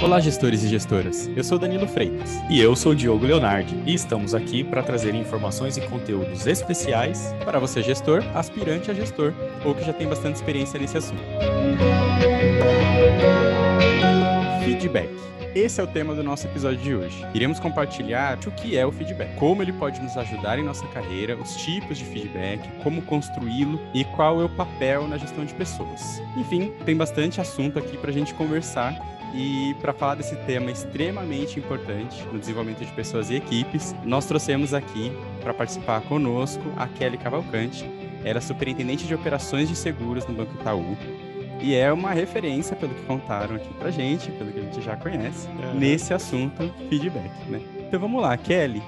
Olá, gestores e gestoras. Eu sou Danilo Freitas. E eu sou Diogo Leonardi. E estamos aqui para trazer informações e conteúdos especiais para você, gestor, aspirante a gestor, ou que já tem bastante experiência nesse assunto. Feedback. Esse é o tema do nosso episódio de hoje. Iremos compartilhar o que é o feedback, como ele pode nos ajudar em nossa carreira, os tipos de feedback, como construí-lo e qual é o papel na gestão de pessoas. Enfim, tem bastante assunto aqui para a gente conversar e para falar desse tema extremamente importante no desenvolvimento de pessoas e equipes, nós trouxemos aqui para participar conosco a Kelly Cavalcante. Ela é superintendente de operações de seguros no Banco Itaú e é uma referência, pelo que contaram aqui para gente, pelo que a gente já conhece, nesse assunto feedback. Né? Então vamos lá, Kelly,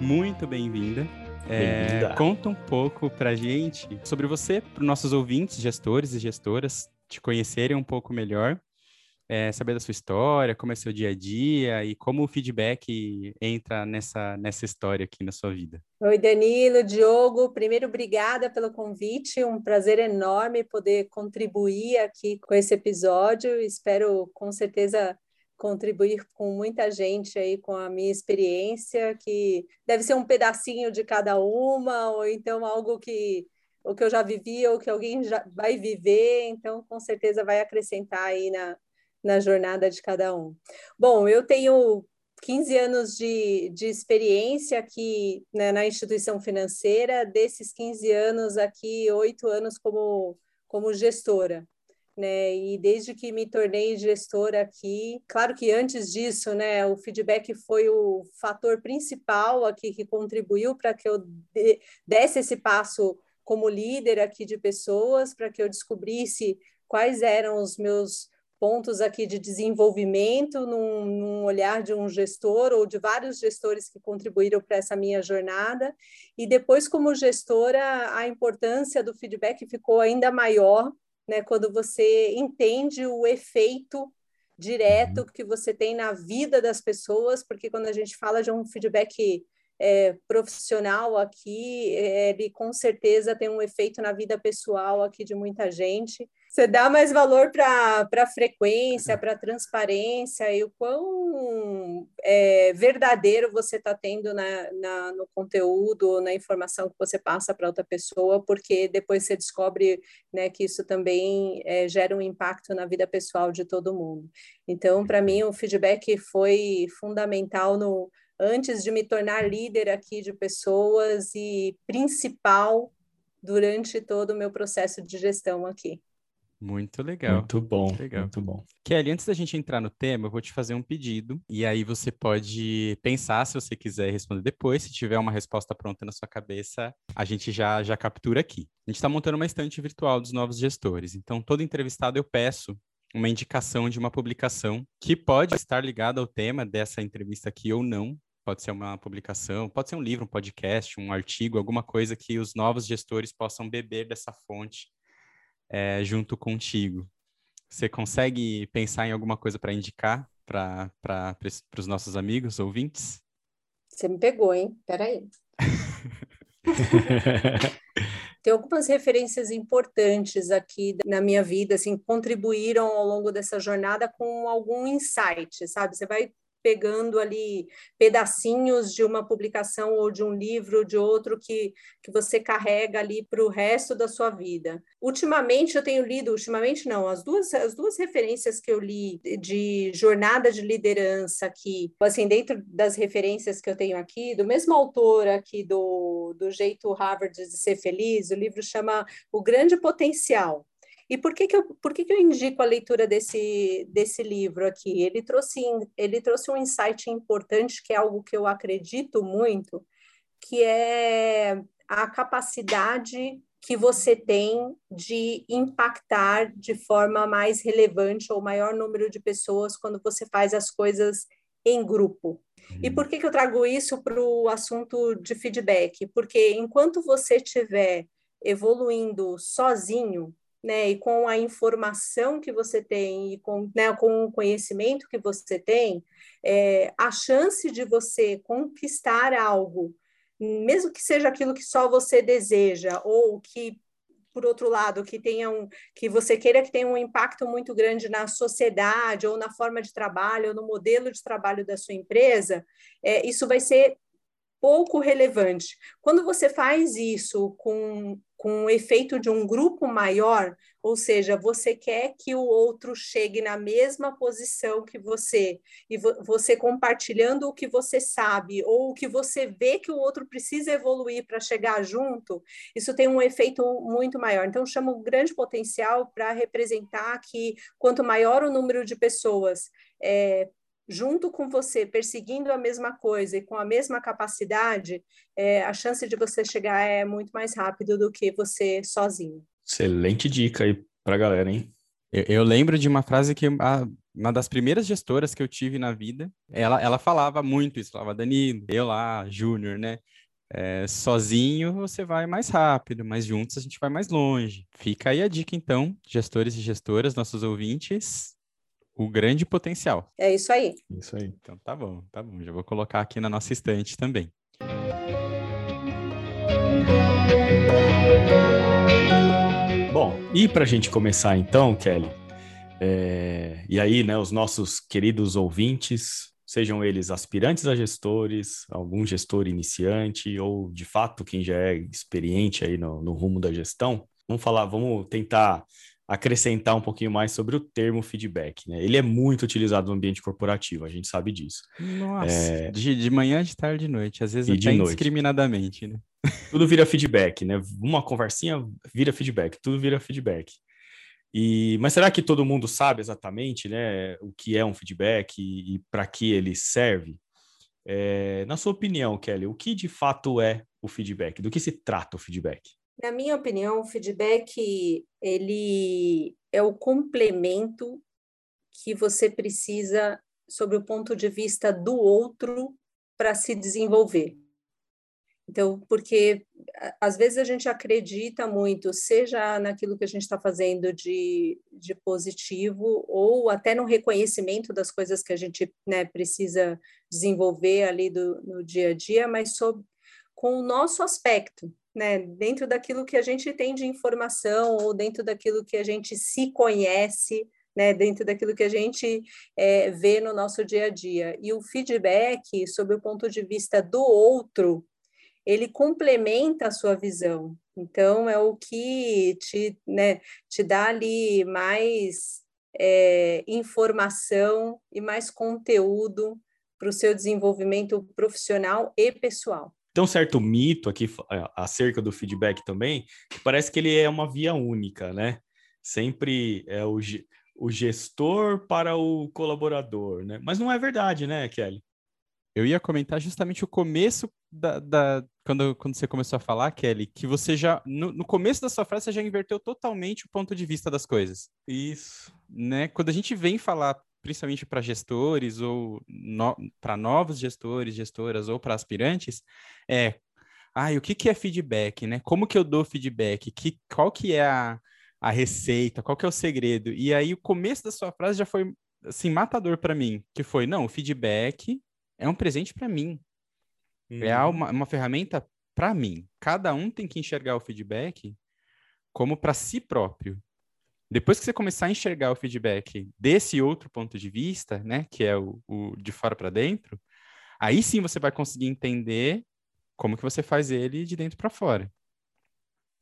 muito bem-vinda. É, conta um pouco para gente sobre você, para os nossos ouvintes, gestores e gestoras, te conhecerem um pouco melhor é, saber da sua história, como é seu dia a dia e como o feedback entra nessa, nessa história aqui na sua vida. Oi, Danilo, Diogo. Primeiro, obrigada pelo convite. Um prazer enorme poder contribuir aqui com esse episódio. Espero, com certeza, contribuir com muita gente aí com a minha experiência, que deve ser um pedacinho de cada uma, ou então algo que o que eu já vivi ou que alguém já vai viver, então com certeza vai acrescentar aí na, na jornada de cada um. Bom, eu tenho 15 anos de, de experiência aqui né, na instituição financeira, desses 15 anos aqui, oito anos como, como gestora. Né, e desde que me tornei gestora aqui, claro que antes disso, né, o feedback foi o fator principal aqui que contribuiu para que eu desse esse passo como líder aqui de pessoas, para que eu descobrisse quais eram os meus pontos aqui de desenvolvimento num, num, olhar de um gestor ou de vários gestores que contribuíram para essa minha jornada. E depois, como gestora, a importância do feedback ficou ainda maior, né, quando você entende o efeito direto uhum. que você tem na vida das pessoas, porque quando a gente fala de um feedback é, profissional aqui, é, ele com certeza tem um efeito na vida pessoal aqui de muita gente você dá mais valor para a frequência, para a transparência e o quão é, verdadeiro você está tendo na, na, no conteúdo, na informação que você passa para outra pessoa, porque depois você descobre né, que isso também é, gera um impacto na vida pessoal de todo mundo. Então, para mim, o feedback foi fundamental no antes de me tornar líder aqui de pessoas e principal durante todo o meu processo de gestão aqui. Muito legal. Muito bom. Muito legal. Muito bom. Kelly, antes da gente entrar no tema, eu vou te fazer um pedido. E aí você pode pensar se você quiser responder depois. Se tiver uma resposta pronta na sua cabeça, a gente já, já captura aqui. A gente está montando uma estante virtual dos novos gestores. Então, todo entrevistado eu peço uma indicação de uma publicação que pode estar ligada ao tema dessa entrevista aqui ou não. Pode ser uma publicação, pode ser um livro, um podcast, um artigo, alguma coisa que os novos gestores possam beber dessa fonte é, junto contigo. Você consegue pensar em alguma coisa para indicar para os nossos amigos, ouvintes? Você me pegou, hein? Peraí. Tem algumas referências importantes aqui na minha vida, assim, contribuíram ao longo dessa jornada com algum insight, sabe? Você vai pegando ali pedacinhos de uma publicação ou de um livro de outro que, que você carrega ali para o resto da sua vida. Ultimamente eu tenho lido, ultimamente não, as duas, as duas referências que eu li de jornada de liderança aqui, assim, dentro das referências que eu tenho aqui, do mesmo autor aqui do, do Jeito Harvard de Ser Feliz, o livro chama O Grande Potencial. E por que, que, eu, por que, que eu indico a leitura desse, desse livro aqui? Ele trouxe, ele trouxe um insight importante, que é algo que eu acredito muito, que é a capacidade que você tem de impactar de forma mais relevante ou maior número de pessoas quando você faz as coisas em grupo. E uhum. por que, que eu trago isso para o assunto de feedback? Porque enquanto você estiver evoluindo sozinho, né, e com a informação que você tem e com, né, com o conhecimento que você tem, é, a chance de você conquistar algo, mesmo que seja aquilo que só você deseja ou que por outro lado, que tenha um, que você queira que tenha um impacto muito grande na sociedade ou na forma de trabalho ou no modelo de trabalho da sua empresa, é, isso vai ser pouco relevante. Quando você faz isso com, com o efeito de um grupo maior, ou seja, você quer que o outro chegue na mesma posição que você, e vo você compartilhando o que você sabe, ou o que você vê que o outro precisa evoluir para chegar junto, isso tem um efeito muito maior. Então, chamo o grande potencial para representar que quanto maior o número de pessoas é, junto com você, perseguindo a mesma coisa e com a mesma capacidade, é, a chance de você chegar é muito mais rápido do que você sozinho. Excelente dica aí para a galera, hein? Eu, eu, lembro de uma frase que a, uma das primeiras gestoras que eu tive na vida, ela, ela falava muito isso, falava, Danilo, eu lá, Júnior, né? É, sozinho você vai mais rápido, mas juntos a gente vai mais longe. Fica aí a dica, então, gestores e gestoras, nossos ouvintes, o grande potencial. É isso aí. Isso aí. Então tá bom, tá bom. Já vou colocar aqui na nossa estante também. Bom, e para a gente começar então, Kelly, é... e aí, né, os nossos queridos ouvintes, sejam eles aspirantes a gestores, algum gestor iniciante ou de fato quem já é experiente aí no, no rumo da gestão, vamos falar, vamos tentar acrescentar um pouquinho mais sobre o termo feedback. Né? Ele é muito utilizado no ambiente corporativo, a gente sabe disso. Nossa, é... de, de manhã, de tarde, de noite, às vezes e até indiscriminadamente, né? Tudo vira feedback, né? Uma conversinha vira feedback, tudo vira feedback. E, mas será que todo mundo sabe exatamente né, o que é um feedback e, e para que ele serve? É, na sua opinião, Kelly, o que de fato é o feedback? Do que se trata o feedback? Na minha opinião, o feedback ele é o complemento que você precisa sobre o ponto de vista do outro para se desenvolver. Então, porque às vezes a gente acredita muito, seja naquilo que a gente está fazendo de, de positivo, ou até no reconhecimento das coisas que a gente né, precisa desenvolver ali do, no dia a dia, mas sobre, com o nosso aspecto, né, dentro daquilo que a gente tem de informação ou dentro daquilo que a gente se conhece, né, dentro daquilo que a gente é, vê no nosso dia a dia. E o feedback, sob o ponto de vista do outro, ele complementa a sua visão. Então, é o que te, né, te dá ali mais é, informação e mais conteúdo para o seu desenvolvimento profissional e pessoal tem um certo mito aqui é, acerca do feedback também, que parece que ele é uma via única, né? Sempre é o, o gestor para o colaborador, né? Mas não é verdade, né, Kelly? Eu ia comentar justamente o começo da, da, quando, quando você começou a falar, Kelly, que você já no, no, começo da sua frase você já inverteu totalmente o ponto de vista das coisas. Isso, né? Quando a gente vem falar principalmente para gestores ou no, para novos gestores, gestoras ou para aspirantes, é, ah, o que, que é feedback, né? Como que eu dou feedback? Que, qual que é a, a receita? Qual que é o segredo? E aí o começo da sua frase já foi assim matador para mim, que foi, não, o feedback é um presente para mim. Uhum. É uma, uma ferramenta para mim. Cada um tem que enxergar o feedback como para si próprio. Depois que você começar a enxergar o feedback desse outro ponto de vista, né, que é o, o de fora para dentro, aí sim você vai conseguir entender como que você faz ele de dentro para fora.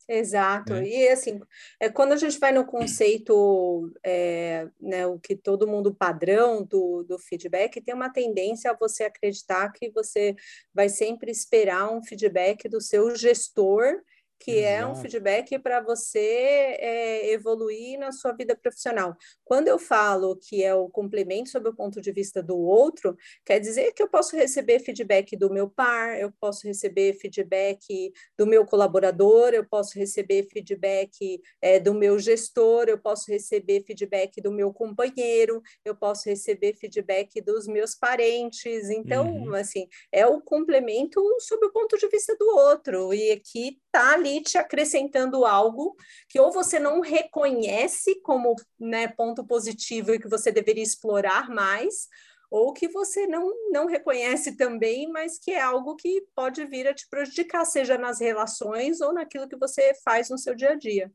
Exato. Né? E assim, é, quando a gente vai no conceito, é, né, o que todo mundo padrão do, do feedback, tem uma tendência a você acreditar que você vai sempre esperar um feedback do seu gestor que Exato. é um feedback para você é, evoluir na sua vida profissional. Quando eu falo que é o complemento sob o ponto de vista do outro, quer dizer que eu posso receber feedback do meu par, eu posso receber feedback do meu colaborador, eu posso receber feedback é, do meu gestor, eu posso receber feedback do meu companheiro, eu posso receber feedback dos meus parentes. Então, uhum. assim, é o complemento sob o ponto de vista do outro. E aqui está ali acrescentando algo que ou você não reconhece como né, ponto positivo e que você deveria explorar mais, ou que você não, não reconhece também, mas que é algo que pode vir a te prejudicar, seja nas relações ou naquilo que você faz no seu dia a dia.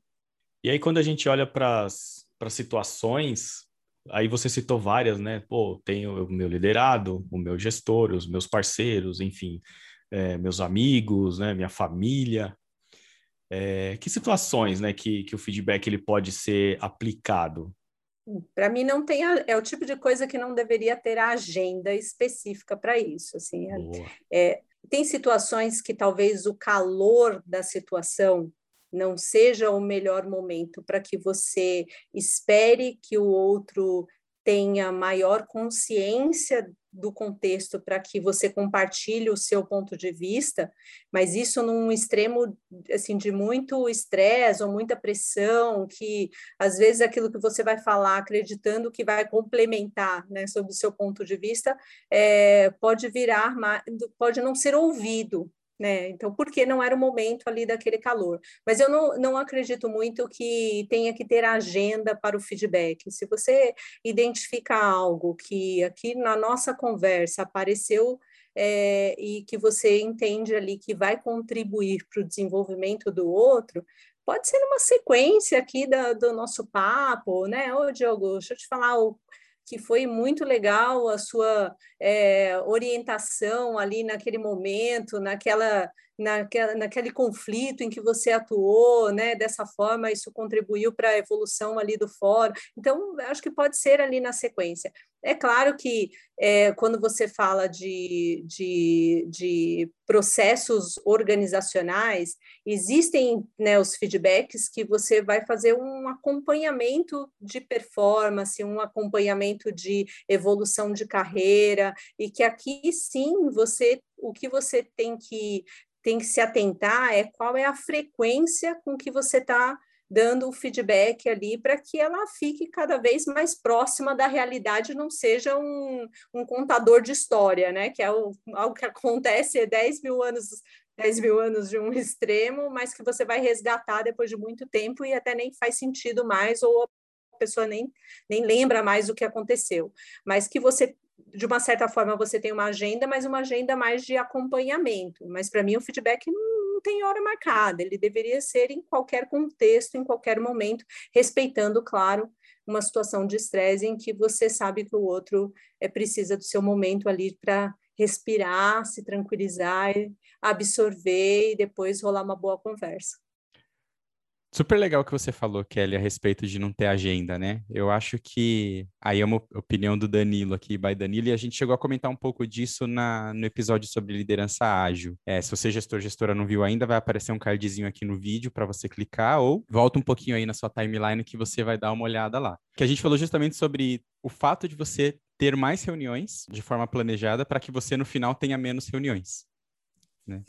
E aí, quando a gente olha para as situações, aí você citou várias, né? Pô, tenho o meu liderado, o meu gestor, os meus parceiros, enfim, é, meus amigos, né? Minha família. É, que situações, né, que, que o feedback ele pode ser aplicado? Para mim não tem a, é o tipo de coisa que não deveria ter a agenda específica para isso. Assim, é, é, tem situações que talvez o calor da situação não seja o melhor momento para que você espere que o outro tenha maior consciência do contexto para que você compartilhe o seu ponto de vista, mas isso num extremo assim de muito estresse ou muita pressão, que às vezes aquilo que você vai falar acreditando que vai complementar, né, sobre o seu ponto de vista, é, pode virar, pode não ser ouvido, né? Então, porque não era o momento ali daquele calor. Mas eu não, não acredito muito que tenha que ter agenda para o feedback. Se você identifica algo que aqui na nossa conversa apareceu é, e que você entende ali que vai contribuir para o desenvolvimento do outro, pode ser numa sequência aqui da, do nosso papo, né? Ô, Diogo, deixa eu te falar, o que foi muito legal a sua é, orientação ali naquele momento, naquela, naquela, naquele conflito em que você atuou, né? Dessa forma, isso contribuiu para a evolução ali do fórum. Então, acho que pode ser ali na sequência. É claro que é, quando você fala de, de, de, processos organizacionais, existem né, os feedbacks que você vai fazer um acompanhamento de performance, um acompanhamento de evolução de carreira, e que aqui sim você o que você tem que tem que se atentar é qual é a frequência com que você está dando o feedback ali para que ela fique cada vez mais próxima da realidade, não seja um, um contador de história, né? Que é o, algo que acontece há 10 mil anos 10 mil anos de um extremo, mas que você vai resgatar depois de muito tempo e até nem faz sentido mais, ou a pessoa nem, nem lembra mais o que aconteceu. Mas que você, de uma certa forma, você tem uma agenda, mas uma agenda mais de acompanhamento. Mas para mim o feedback não tem hora marcada, ele deveria ser em qualquer contexto, em qualquer momento, respeitando, claro, uma situação de estresse em que você sabe que o outro é, precisa do seu momento ali para respirar, se tranquilizar, absorver e depois rolar uma boa conversa. Super legal que você falou, Kelly, a respeito de não ter agenda, né? Eu acho que aí é uma opinião do Danilo aqui, by Danilo, e a gente chegou a comentar um pouco disso na, no episódio sobre liderança ágil. É, se você, gestor, gestora, não viu ainda, vai aparecer um cardzinho aqui no vídeo para você clicar, ou volta um pouquinho aí na sua timeline que você vai dar uma olhada lá. Que a gente falou justamente sobre o fato de você ter mais reuniões de forma planejada para que você no final tenha menos reuniões. Né?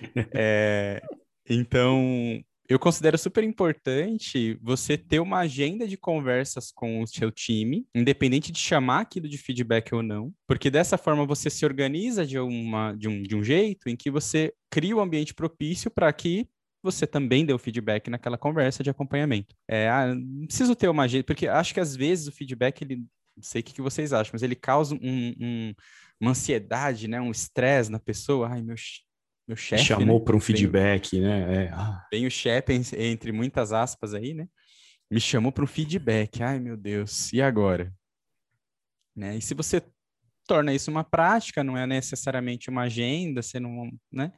é, então, eu considero super importante você ter uma agenda de conversas com o seu time, independente de chamar aquilo de feedback ou não, porque dessa forma você se organiza de, uma, de, um, de um jeito em que você cria o um ambiente propício para que você também dê o feedback naquela conversa de acompanhamento. É, ah, preciso ter uma agenda, porque acho que às vezes o feedback, ele, não sei o que, vocês acham, mas ele causa um, um, uma ansiedade, né, um estresse na pessoa. Ai, meu, meu chefe. Chamou né? para um feedback, né? É. Ah. Tem o chefe, entre muitas aspas aí, né? Me chamou para um feedback. Ai, meu Deus, e agora? Né? E se você torna isso uma prática, não é necessariamente uma agenda, você não, né?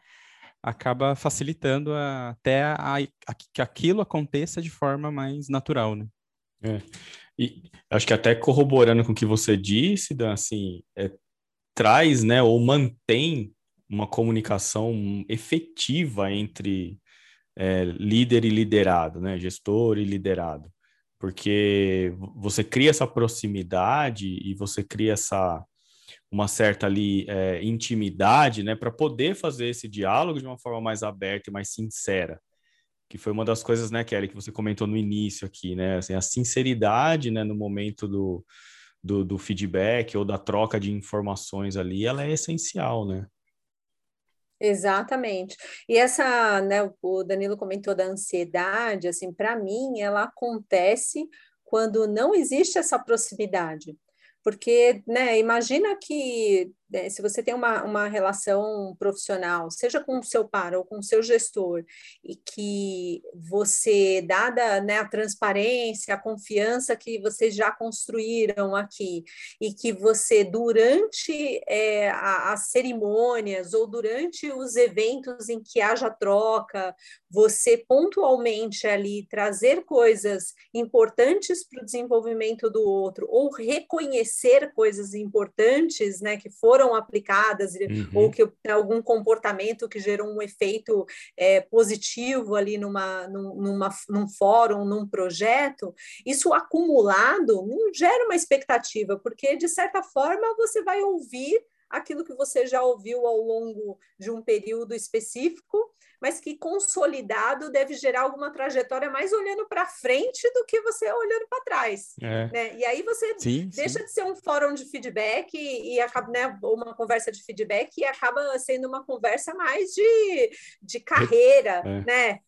Acaba facilitando a, até a, a, que aquilo aconteça de forma mais natural, né? É. E acho que até corroborando com o que você disse, Dan, assim, é, traz, né, ou mantém uma comunicação efetiva entre é, líder e liderado, né? gestor e liderado, porque você cria essa proximidade e você cria essa uma certa ali é, intimidade, né, para poder fazer esse diálogo de uma forma mais aberta e mais sincera, que foi uma das coisas, né, Kelly, que você comentou no início aqui, né, assim, a sinceridade, né, no momento do, do, do feedback ou da troca de informações ali, ela é essencial, né? Exatamente. E essa, né, o Danilo comentou da ansiedade, assim, para mim, ela acontece quando não existe essa proximidade. Porque, né, imagina que se você tem uma, uma relação profissional, seja com o seu par ou com o seu gestor, e que você, dada né, a transparência, a confiança que vocês já construíram aqui, e que você, durante é, a, as cerimônias ou durante os eventos em que haja troca, você pontualmente ali trazer coisas importantes para o desenvolvimento do outro, ou reconhecer coisas importantes né, que foram foram aplicadas uhum. ou que algum comportamento que gerou um efeito é, positivo ali numa, numa, num fórum, num projeto, isso acumulado não gera uma expectativa, porque de certa forma você vai ouvir aquilo que você já ouviu ao longo de um período específico mas que consolidado deve gerar alguma trajetória mais olhando para frente do que você olhando para trás. É. Né? E aí você sim, deixa sim. de ser um fórum de feedback e, e acaba, né, uma conversa de feedback e acaba sendo uma conversa mais de, de carreira, é. né?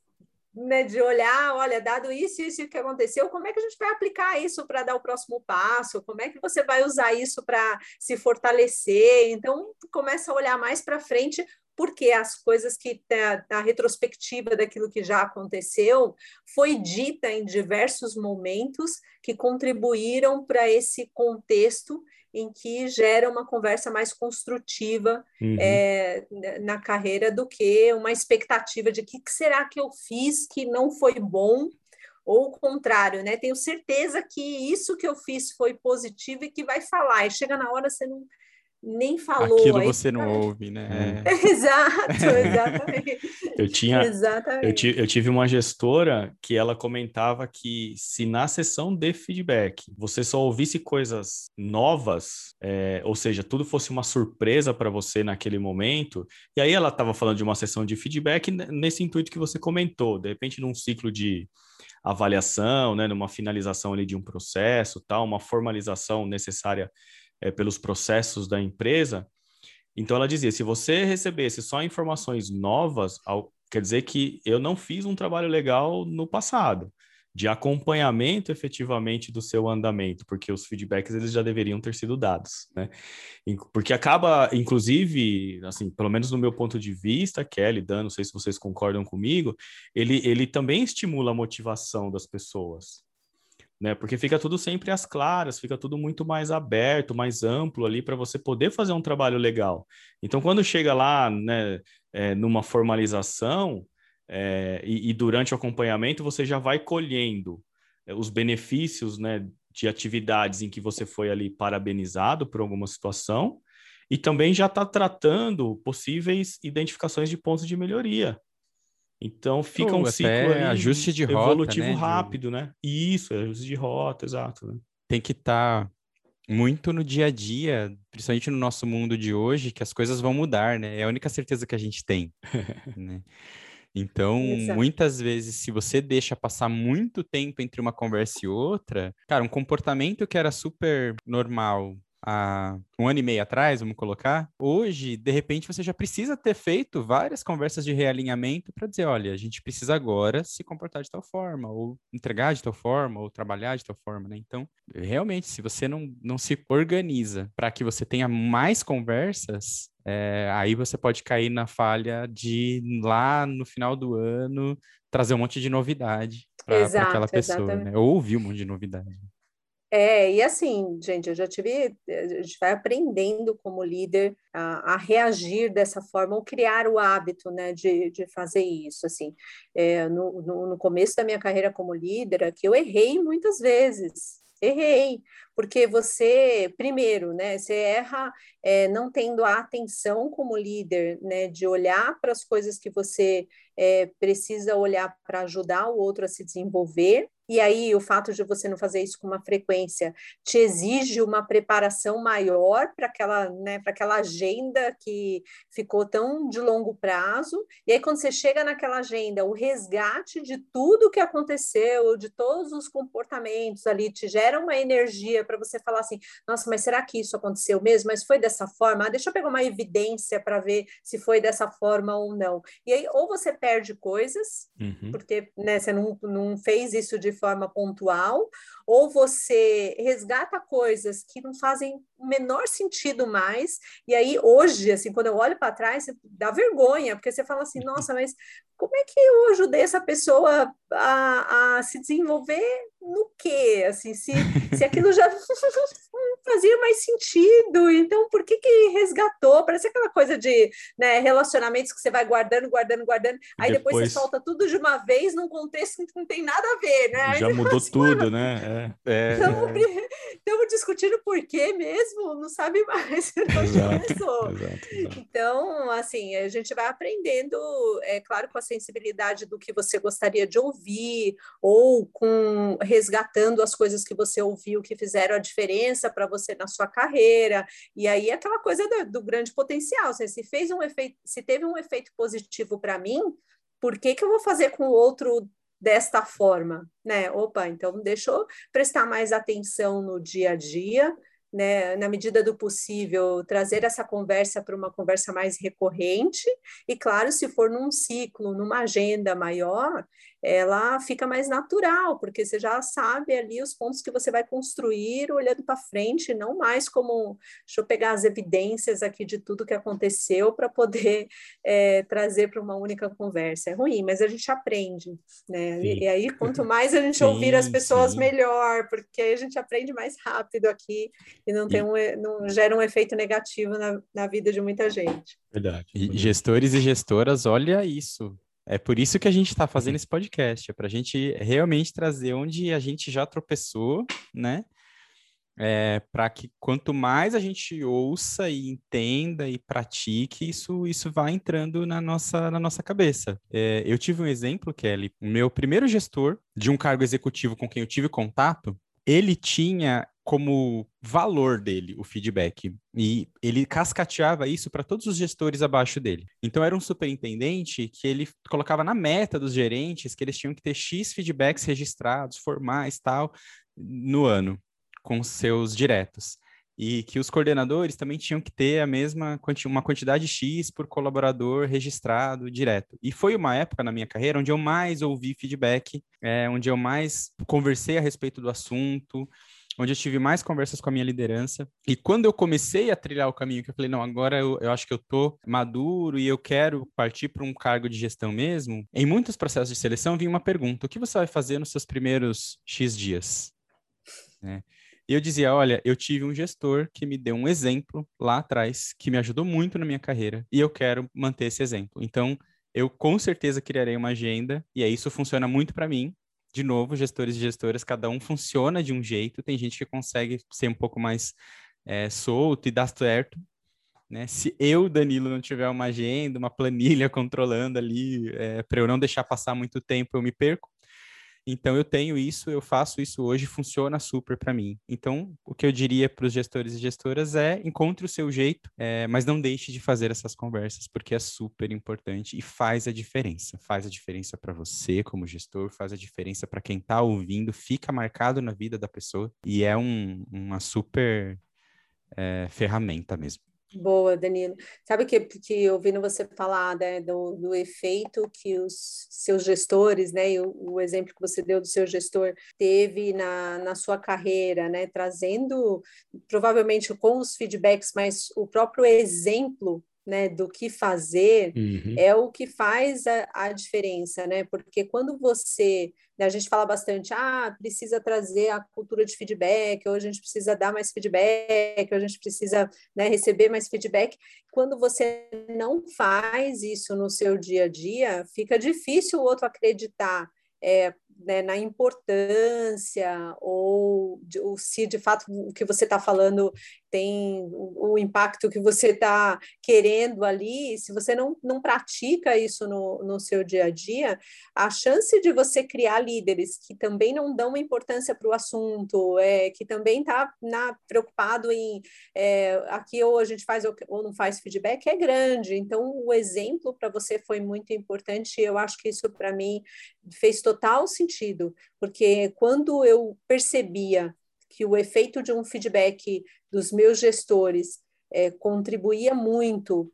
Né, de olhar, olha, dado isso, isso que aconteceu, como é que a gente vai aplicar isso para dar o próximo passo? Como é que você vai usar isso para se fortalecer? Então, começa a olhar mais para frente, porque as coisas que a, a retrospectiva daquilo que já aconteceu foi dita em diversos momentos que contribuíram para esse contexto em que gera uma conversa mais construtiva uhum. é, na carreira do que uma expectativa de que, que será que eu fiz que não foi bom ou o contrário, né? Tenho certeza que isso que eu fiz foi positivo e que vai falar. E chega na hora você não, nem falou. Aquilo você não ouve, né? É. Exato, exatamente. eu tinha, exatamente. Eu, eu, tive uma gestora que ela comentava que se na sessão de feedback você só ouvisse coisas novas, é, ou seja, tudo fosse uma surpresa para você naquele momento, e aí ela estava falando de uma sessão de feedback nesse intuito que você comentou, de repente num ciclo de avaliação, né, numa finalização ali de um processo, tal, uma formalização necessária é, pelos processos da empresa. Então ela dizia: se você recebesse só informações novas, quer dizer que eu não fiz um trabalho legal no passado de acompanhamento efetivamente do seu andamento, porque os feedbacks eles já deveriam ter sido dados, né? Porque acaba, inclusive, assim, pelo menos no meu ponto de vista, Kelly, Dan, não sei se vocês concordam comigo, ele, ele também estimula a motivação das pessoas, né? Porque fica tudo sempre às claras, fica tudo muito mais aberto, mais amplo ali para você poder fazer um trabalho legal. Então, quando chega lá, né, é, numa formalização é, e, e, durante o acompanhamento, você já vai colhendo é, os benefícios, né, de atividades em que você foi ali parabenizado por alguma situação e também já está tratando possíveis identificações de pontos de melhoria. Então fica um ciclo ali, ajuste de rota, evolutivo né? rápido, né? Isso, é ajuste de rota, exato. Né? Tem que estar tá muito no dia a dia, principalmente no nosso mundo de hoje, que as coisas vão mudar, né? É a única certeza que a gente tem. né? Então, Exato. muitas vezes, se você deixa passar muito tempo entre uma conversa e outra, cara, um comportamento que era super normal há um ano e meio atrás, vamos colocar, hoje, de repente, você já precisa ter feito várias conversas de realinhamento para dizer, olha, a gente precisa agora se comportar de tal forma, ou entregar de tal forma, ou trabalhar de tal forma, né? Então, realmente, se você não, não se organiza para que você tenha mais conversas, é, aí você pode cair na falha de lá no final do ano trazer um monte de novidade para aquela pessoa, né? Ou ouvir um monte de novidade. É, e assim, gente, eu já tive, a gente vai aprendendo como líder a, a reagir dessa forma ou criar o hábito, né, de, de fazer isso, assim. É, no, no, no começo da minha carreira como líder, que eu errei muitas vezes, errei, porque você, primeiro, né, você erra é, não tendo a atenção como líder, né, de olhar para as coisas que você é, precisa olhar para ajudar o outro a se desenvolver, e aí o fato de você não fazer isso com uma frequência te exige uma preparação maior para aquela, né, para aquela agenda que ficou tão de longo prazo. E aí quando você chega naquela agenda, o resgate de tudo que aconteceu, de todos os comportamentos ali te gera uma energia para você falar assim: "Nossa, mas será que isso aconteceu mesmo? Mas foi dessa forma? Ah, deixa eu pegar uma evidência para ver se foi dessa forma ou não". E aí ou você perde coisas, uhum. porque né, você não, não fez isso de forma pontual, ou você resgata coisas que não fazem o menor sentido mais, e aí hoje, assim, quando eu olho para trás, dá vergonha, porque você fala assim, nossa, mas como é que eu ajudei essa pessoa a, a se desenvolver no quê? Assim, se, se aquilo já fazia mais sentido, então por que que resgatou? Parece aquela coisa de né, relacionamentos que você vai guardando, guardando, guardando, aí depois... depois, você solta tudo de uma vez num contexto que não tem nada a ver, né? Já mudou assim, tudo, né? É. Estamos é. discutindo por quê mesmo, não sabe mais. Exato, exato, exato. Então, assim, a gente vai aprendendo, é claro, com a sensibilidade do que você gostaria de ouvir, ou com resgatando as coisas que você ouviu que fizeram a diferença para você na sua carreira. E aí aquela coisa do, do grande potencial. Se fez um efeito, se teve um efeito positivo para mim, por que, que eu vou fazer com o outro desta forma, né? Opa, então deixa eu prestar mais atenção no dia a dia, né, na medida do possível, trazer essa conversa para uma conversa mais recorrente, e claro, se for num ciclo, numa agenda maior, ela fica mais natural, porque você já sabe ali os pontos que você vai construir olhando para frente, não mais como, deixa eu pegar as evidências aqui de tudo que aconteceu para poder é, trazer para uma única conversa. É ruim, mas a gente aprende, né? E, e, aí, quanto mais a gente sim, ouvir as pessoas, sim. melhor, porque aí a gente aprende mais rápido aqui e não, tem um, não gera um efeito negativo na, na vida de muita gente. Verdade. E gestores e gestoras, olha isso é por isso que a gente está fazendo esse podcast, é para a gente realmente trazer onde a gente já tropeçou, né? É, para que quanto mais a gente ouça e entenda e pratique, isso, isso vai entrando na nossa, na nossa cabeça. É, eu tive um exemplo, Kelly, o meu primeiro gestor de um cargo executivo com quem eu tive contato, ele tinha como valor dele o feedback e ele cascateava isso para todos os gestores abaixo dele. Então era um superintendente que ele colocava na meta dos gerentes que eles tinham que ter X feedbacks registrados, formais, tal, no ano com seus diretos. E que os coordenadores também tinham que ter a mesma uma quantidade X por colaborador registrado direto. E foi uma época na minha carreira onde eu mais ouvi feedback, é, onde eu mais conversei a respeito do assunto, onde eu tive mais conversas com a minha liderança. E quando eu comecei a trilhar o caminho, que eu falei, não, agora eu, eu acho que eu tô maduro e eu quero partir para um cargo de gestão mesmo, em muitos processos de seleção vinha uma pergunta: o que você vai fazer nos seus primeiros X dias? Né? E eu dizia: olha, eu tive um gestor que me deu um exemplo lá atrás, que me ajudou muito na minha carreira, e eu quero manter esse exemplo. Então, eu com certeza criarei uma agenda, e aí isso funciona muito para mim, de novo, gestores e gestoras, cada um funciona de um jeito. Tem gente que consegue ser um pouco mais é, solto e dar certo. Né? Se eu, Danilo, não tiver uma agenda, uma planilha controlando ali, é, para eu não deixar passar muito tempo, eu me perco. Então eu tenho isso, eu faço isso hoje, funciona super para mim. Então o que eu diria para os gestores e gestoras é encontre o seu jeito, é, mas não deixe de fazer essas conversas porque é super importante e faz a diferença. Faz a diferença para você como gestor, faz a diferença para quem está ouvindo, fica marcado na vida da pessoa e é um, uma super é, ferramenta mesmo. Boa, Danilo. Sabe que, que ouvindo você falar né, do, do efeito que os seus gestores, né, o, o, exemplo que você deu do seu gestor teve na, na sua carreira, né, trazendo provavelmente com os feedbacks, mas o próprio exemplo né, do que fazer uhum. é o que faz a, a, diferença, né? Porque quando você, né, a gente fala bastante, ah, precisa trazer a cultura de feedback, ou a gente precisa dar mais feedback, ou a gente precisa né, receber mais feedback. Quando você não faz isso no seu dia a dia, fica difícil o outro acreditar é, né, na importância ou, ou, se de fato o que você está falando tem o, o, impacto que você está querendo ali, se você não, não pratica isso no, no seu dia a dia, a chance de você criar líderes que também não dão importância para o assunto, é, que também está preocupado em é, aqui ou a gente faz ou, ou não faz feedback é grande. Então, o exemplo para você foi muito importante. Eu acho que isso para mim fez total sentido, porque quando eu percebia que o efeito de um feedback dos meus gestores é, contribuía muito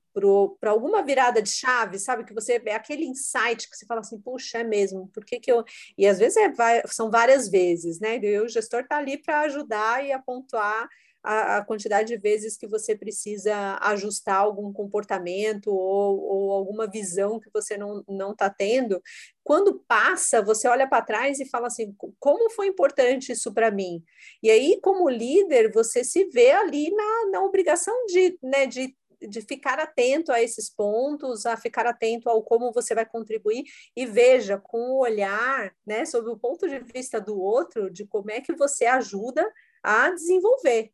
para alguma virada de chave, sabe? Que você é aquele insight que você fala assim, puxa, é mesmo, por que, que eu. E às vezes é, são várias vezes, né? E o gestor está ali para ajudar e apontar a, a, quantidade de vezes que você precisa ajustar algum comportamento ou, ou alguma visão que você não está tendo. Quando passa, você olha para trás e fala assim: como foi importante isso para mim? E aí, como líder, você se vê ali na, na obrigação de, né, de de ficar atento a esses pontos, a ficar atento ao como você vai contribuir e veja com o olhar, né, sob o ponto de vista do outro, de como é que você ajuda a desenvolver.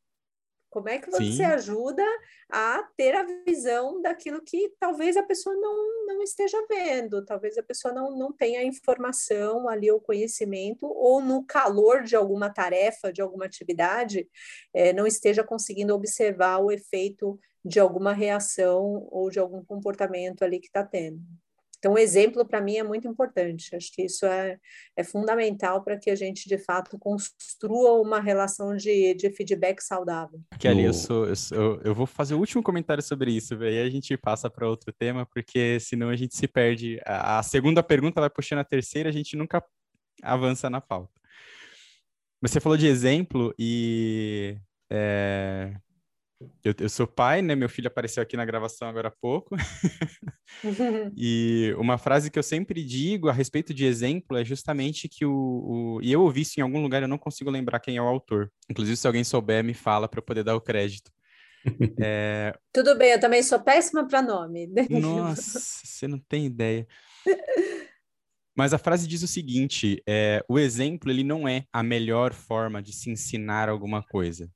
Como é que você Sim. ajuda a ter a visão daquilo que talvez a pessoa não, não esteja vendo, talvez a pessoa não, não tenha informação ali, o conhecimento, ou no calor de alguma tarefa, de alguma atividade, é, não esteja conseguindo observar o efeito de alguma reação ou de algum comportamento ali que está tendo. Então, o exemplo para mim é muito importante. Acho que isso é, é fundamental para que a gente, de fato, construa uma relação de, de feedback saudável. Kelly, eu, sou, eu, sou, eu vou fazer o último comentário sobre isso, aí a gente passa para outro tema, porque senão a gente se perde. A, a segunda pergunta vai puxando a terceira, a gente nunca avança na pauta. Você falou de exemplo e é, eu, eu, sou pai, né? Meu filho apareceu aqui na gravação agora há pouco. e uma frase que eu sempre digo a respeito de exemplo é justamente que o, o, E eu ouvi isso em algum lugar, eu não consigo lembrar quem é o autor. Inclusive, se alguém souber, me fala para eu poder dar o crédito. É... Tudo bem, eu também sou péssima para nome. Nossa, você não tem ideia. Mas a frase diz o seguinte: é, o exemplo ele não é a melhor forma de se ensinar alguma coisa.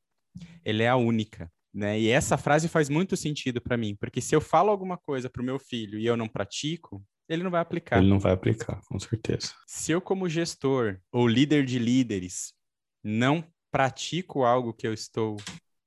Ele é a única. Né? E essa frase faz muito sentido para mim, porque se eu falo alguma coisa para o meu filho e eu não pratico, ele não vai aplicar. Ele não vai aplicar, com certeza. Se eu, como gestor ou líder de líderes, não pratico algo que eu estou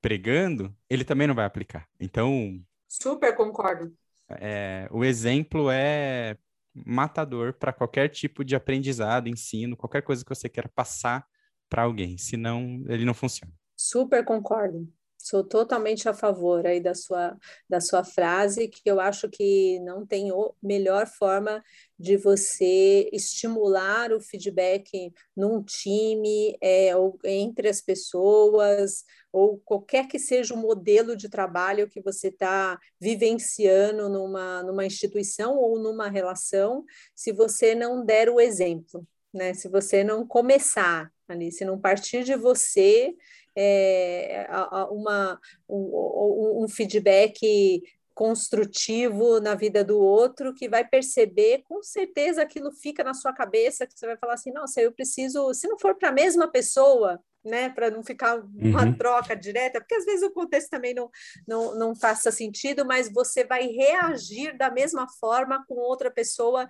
pregando, ele também não vai aplicar. Então. Super concordo. É, o exemplo é matador para qualquer tipo de aprendizado, ensino, qualquer coisa que você queira passar para alguém. Senão, ele não funciona. Super concordo. Sou totalmente a favor aí da sua, da sua frase, que eu acho que não tem melhor forma de você estimular o feedback num time, é, ou entre as pessoas, ou qualquer que seja o modelo de trabalho que você está vivenciando numa, numa instituição ou numa relação, se você não der o exemplo, né? Se você não começar ali, se não partir de você é, uma, um, um feedback construtivo na vida do outro, que vai perceber, com certeza aquilo fica na sua cabeça, que você vai falar assim, nossa, eu preciso, se não for para a mesma pessoa, né, para não ficar uma uhum. troca direta, porque às vezes o contexto também não, não, não faça sentido, mas você vai reagir da mesma forma com outra pessoa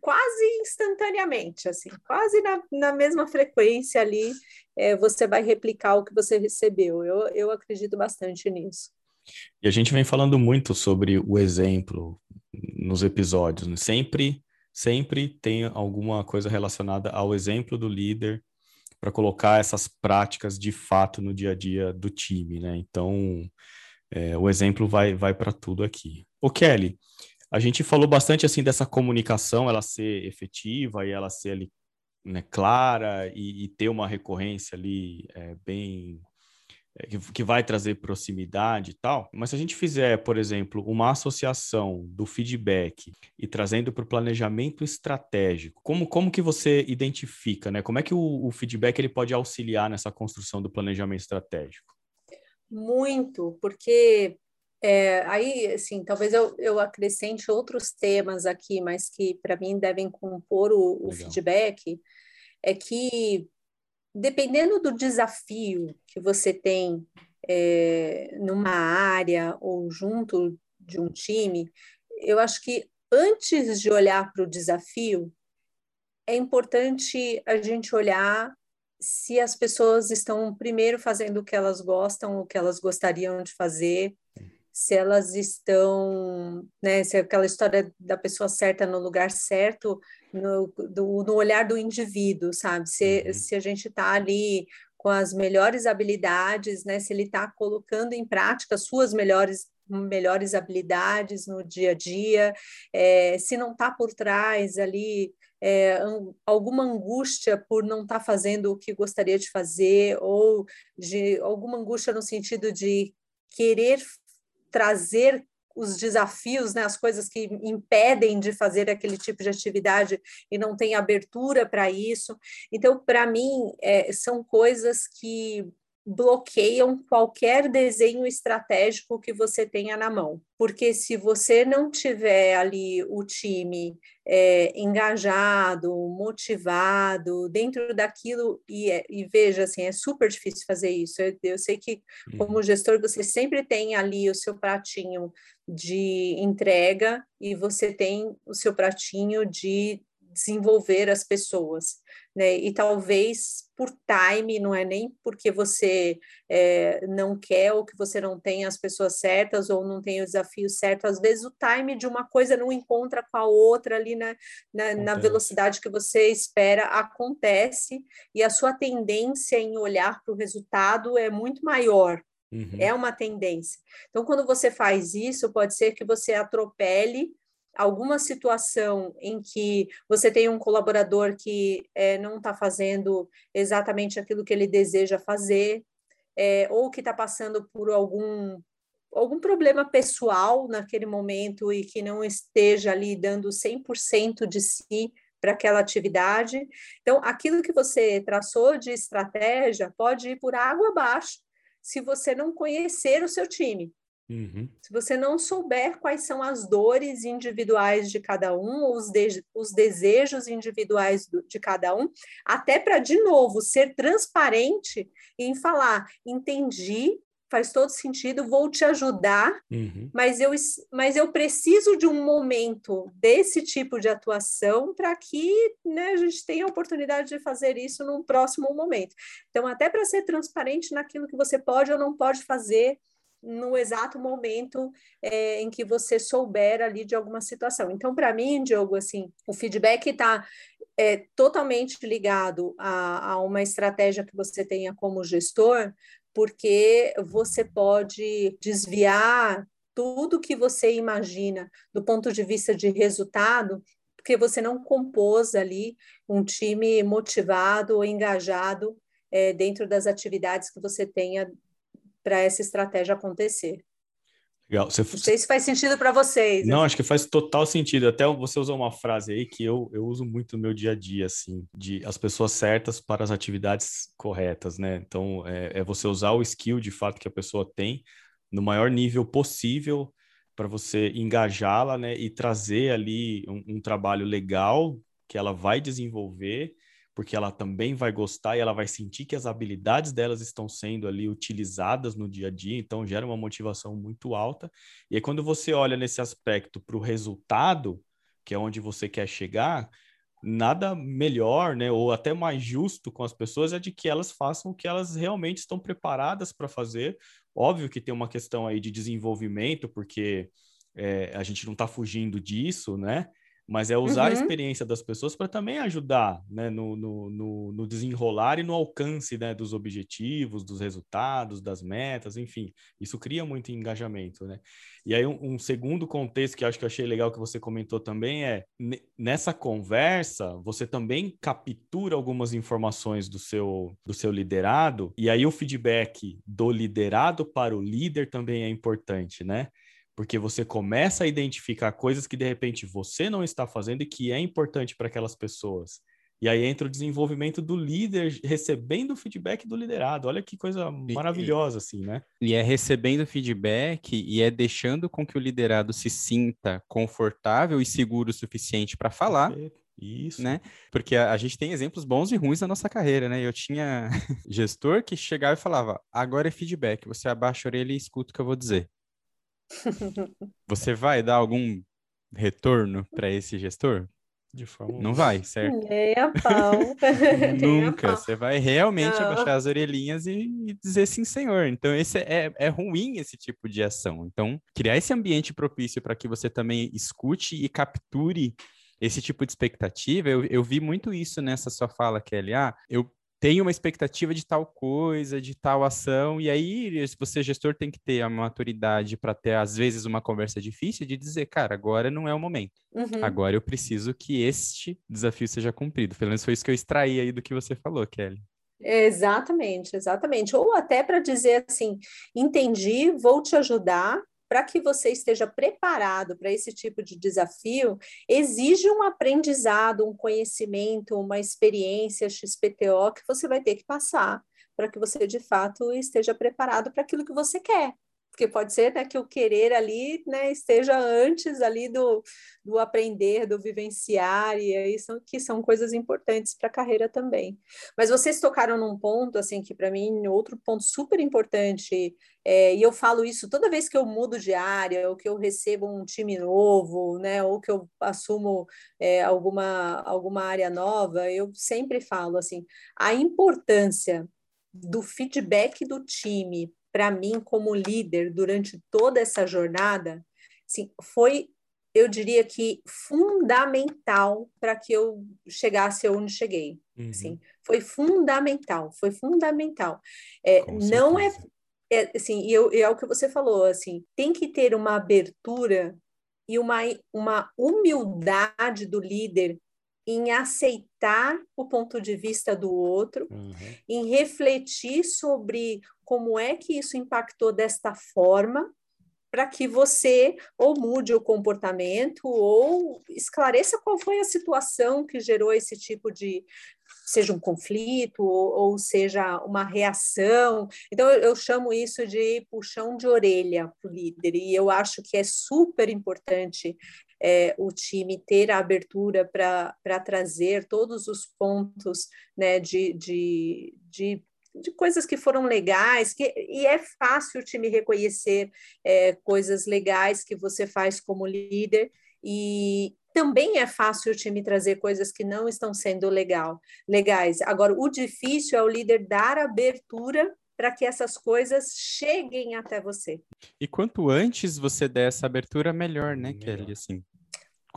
quase instantaneamente, assim, quase na, na mesma frequência ali, é, você vai replicar o que você recebeu. Eu, eu acredito bastante nisso. E a gente vem falando muito sobre o exemplo nos episódios, né? sempre, sempre tem alguma coisa relacionada ao exemplo do líder para colocar essas práticas de fato no dia a dia do time, né? Então, é, o exemplo vai, vai para tudo aqui. O Kelly, a gente falou bastante assim dessa comunicação, ela ser efetiva e ela ser ali, né, clara e, e, ter uma recorrência ali é, bem é, que, que vai trazer proximidade e tal. Mas se a gente fizer, por exemplo, uma associação do feedback e trazendo para o planejamento estratégico, como, como que você identifica, né? Como é que o, o feedback ele pode auxiliar nessa construção do planejamento estratégico? Muito, porque é, aí, assim, talvez eu, eu acrescente outros temas aqui, mas que para mim devem compor o, o feedback, é que dependendo do desafio que você tem é, numa área ou junto de um time, eu acho que antes de olhar para o desafio, é importante a gente olhar se as pessoas estão primeiro fazendo o que elas gostam, o que elas gostariam de fazer, se elas estão, né, se aquela história da pessoa certa no lugar certo, no, do, no olhar do indivíduo, sabe? Se, uhum. se a gente está ali com as melhores habilidades, né? Se ele está colocando em prática suas melhores melhores habilidades no dia a dia, é, se não está por trás ali é, alguma angústia por não estar tá fazendo o que gostaria de fazer, ou de alguma angústia no sentido de querer trazer os desafios, né, as coisas que impedem de fazer aquele tipo de atividade e não tem abertura para isso. Então, para mim, é, são coisas que bloqueiam qualquer desenho estratégico que você tenha na mão. Porque se você não tiver ali o time é, engajado, motivado, dentro daquilo, e, é, e, veja, assim, é super difícil fazer isso. Eu, eu sei que, como uhum. gestor, você sempre tem ali o seu pratinho de entrega e você tem o seu pratinho de desenvolver as pessoas, né? E talvez por time, não é nem porque você é, não quer ou que você não tem as pessoas certas ou não tem o desafio certo, às vezes o time de uma coisa não encontra com a outra ali na, na, na velocidade que você espera, acontece, e a sua tendência em olhar para o resultado é muito maior, Uhum. É uma tendência. Então, quando você faz isso, pode ser que você atropele alguma situação em que você tem um colaborador que é, não está fazendo exatamente aquilo que ele deseja fazer, é, ou que está passando por algum algum problema pessoal naquele momento e que não esteja ali dando 100% de si para aquela atividade. Então, aquilo que você traçou de estratégia pode ir por água abaixo se você não conhecer o seu time. Uhum. Se você não souber quais são as dores individuais de cada um, os, de, os desejos individuais do, de cada um, até para, de novo, ser transparente em falar: entendi, faz todo sentido, vou te ajudar, uhum. mas, eu, mas eu preciso de um momento desse tipo de atuação para que né, a gente tenha a oportunidade de fazer isso num próximo momento. Então, até para ser transparente naquilo que você pode ou não pode fazer no exato momento é, em que você souber ali de alguma situação. Então, para mim, Diogo, assim, o feedback está é, totalmente ligado a, a uma estratégia que você tenha como gestor, porque você pode desviar tudo que você imagina do ponto de vista de resultado, porque você não compôs ali um time motivado ou engajado é, dentro das atividades que você tenha para essa estratégia acontecer. Legal. Você, Não sei se faz sentido para vocês. Não, acho que faz total sentido. Até você usou uma frase aí que eu, eu uso muito no meu dia a dia, assim, de as pessoas certas para as atividades corretas, né? Então, é, é você usar o skill de fato que a pessoa tem no maior nível possível para você engajá-la, né? E trazer ali um, um trabalho legal que ela vai desenvolver porque ela também vai gostar e ela vai sentir que as habilidades delas estão sendo ali utilizadas no dia a dia, então gera uma motivação muito alta. E aí, quando você olha nesse aspecto para o resultado, que é onde você quer chegar, nada melhor, né, ou até mais justo com as pessoas é de que elas façam o que elas realmente estão preparadas para fazer. Óbvio que tem uma questão aí de desenvolvimento, porque é, a gente não está fugindo disso, né? Mas é usar uhum. a experiência das pessoas para também ajudar né, no, no, no, no, desenrolar e no alcance né, dos objetivos, dos resultados, das metas, enfim, isso cria muito engajamento. Né? E aí, um, um segundo contexto que acho que eu achei legal que você comentou também é nessa conversa, você também captura algumas informações do seu, do seu liderado, e aí o feedback do liderado para o líder também é importante, né? Porque você começa a identificar coisas que de repente você não está fazendo e que é importante para aquelas pessoas. E aí entra o desenvolvimento do líder recebendo o feedback do liderado. Olha que coisa maravilhosa, assim, né? E é recebendo feedback e é deixando com que o liderado se sinta confortável e seguro o suficiente para falar. Isso. Né? Porque a, a, gente tem exemplos bons e ruins na nossa carreira, né? Eu tinha gestor que chegava e falava: agora é feedback, você abaixa a orelha e escuta o que eu vou dizer. Você vai dar algum retorno para esse gestor? De forma Não vai, certo? Nem a pau. Nunca. Você vai realmente Não. abaixar as orelhinhas e, e, dizer sim, senhor. Então, esse é, é ruim esse tipo de ação. Então, criar esse ambiente propício para que você também escute e capture esse tipo de expectativa, eu, eu vi muito isso nessa sua fala, Kelly. Ah, eu tem uma expectativa de tal coisa, de tal ação, e aí se você gestor tem que ter a maturidade para ter às vezes uma conversa difícil de dizer, cara, agora não é o momento. Uhum. Agora eu preciso que este desafio seja cumprido. Pelo menos foi isso que eu extraí aí do que você falou, Kelly. Exatamente, exatamente. Ou até para dizer assim, entendi, vou te ajudar, para que você esteja preparado para esse tipo de desafio, exige um aprendizado, um conhecimento, uma experiência XPTO que você vai ter que passar para que você de fato esteja preparado para aquilo que você quer porque pode ser né, que o querer ali né, esteja antes ali do, do aprender, do vivenciar, e aí são, que são coisas importantes para a carreira também. Mas vocês tocaram num ponto, assim, que para mim, outro ponto super importante, é, e eu falo isso toda vez que eu mudo de área, ou que eu recebo um time novo, né, ou que eu assumo é, alguma, alguma área nova, eu sempre falo, assim, a importância do feedback do time para mim, como líder, durante toda essa jornada, assim, foi, eu diria que, fundamental para que eu chegasse onde cheguei. Uhum. Assim, foi fundamental, foi fundamental. É, não é, é assim, e, eu, e é o que você falou, assim, tem que ter uma abertura e uma, uma humildade do líder em aceitar o ponto de vista do outro, uhum. em refletir sobre como é que isso impactou desta forma, para que você ou mude o comportamento ou esclareça qual foi a situação que gerou esse tipo de, seja um conflito ou, ou seja uma reação. Então, eu, eu, chamo isso de puxão de orelha para o líder, e eu acho que é super importante é, o time ter a abertura para trazer todos os pontos né, de, de, de de coisas que foram legais, que, e é fácil o time reconhecer é, coisas legais que você faz como líder, e também é fácil o time trazer coisas que não estão sendo legal, legais. Agora, o difícil é o líder dar abertura para que essas coisas cheguem até você. E quanto antes você der essa abertura, melhor, né, Kelly? Assim,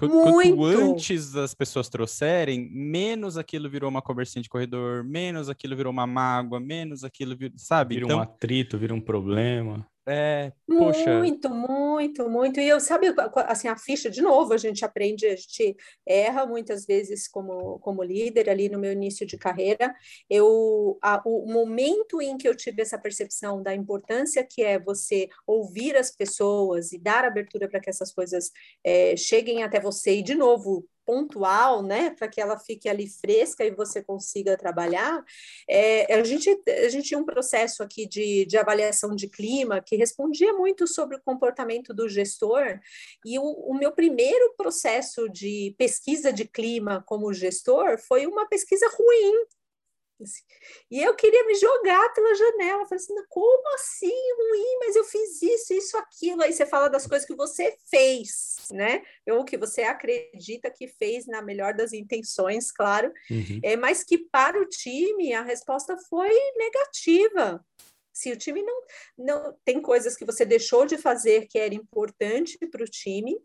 Muito. quanto antes as pessoas trouxerem, menos aquilo virou uma conversinha de corredor, menos aquilo virou uma mágoa, menos aquilo virou, sabe? Vira então, um atrito, vira um problema. É, poxa. Muito, muito, muito. E eu, sabe, assim, a ficha, de novo, a gente aprende, a gente erra muitas vezes como, como líder ali no meu início de carreira. Eu, a, o momento em que eu tive essa percepção da importância que é você ouvir as pessoas e dar abertura para que essas coisas é, cheguem até você, e de novo, pontual, né, para que ela fique ali fresca e você consiga trabalhar, é, a, gente, a gente tinha um processo aqui de, de avaliação de clima que respondia muito sobre o comportamento do gestor, e o, o meu primeiro processo de pesquisa de clima como gestor foi uma pesquisa ruim, Assim. E eu queria me jogar pela janela. falei assim: como assim ruim? Mas eu fiz isso, isso, aquilo. Aí você fala das coisas que você fez, né? Ou que você acredita que fez na melhor das intenções, claro. Uhum. É, mas que para o time a resposta foi negativa. Se o time não, não tem coisas que você deixou de fazer que era importante para o time,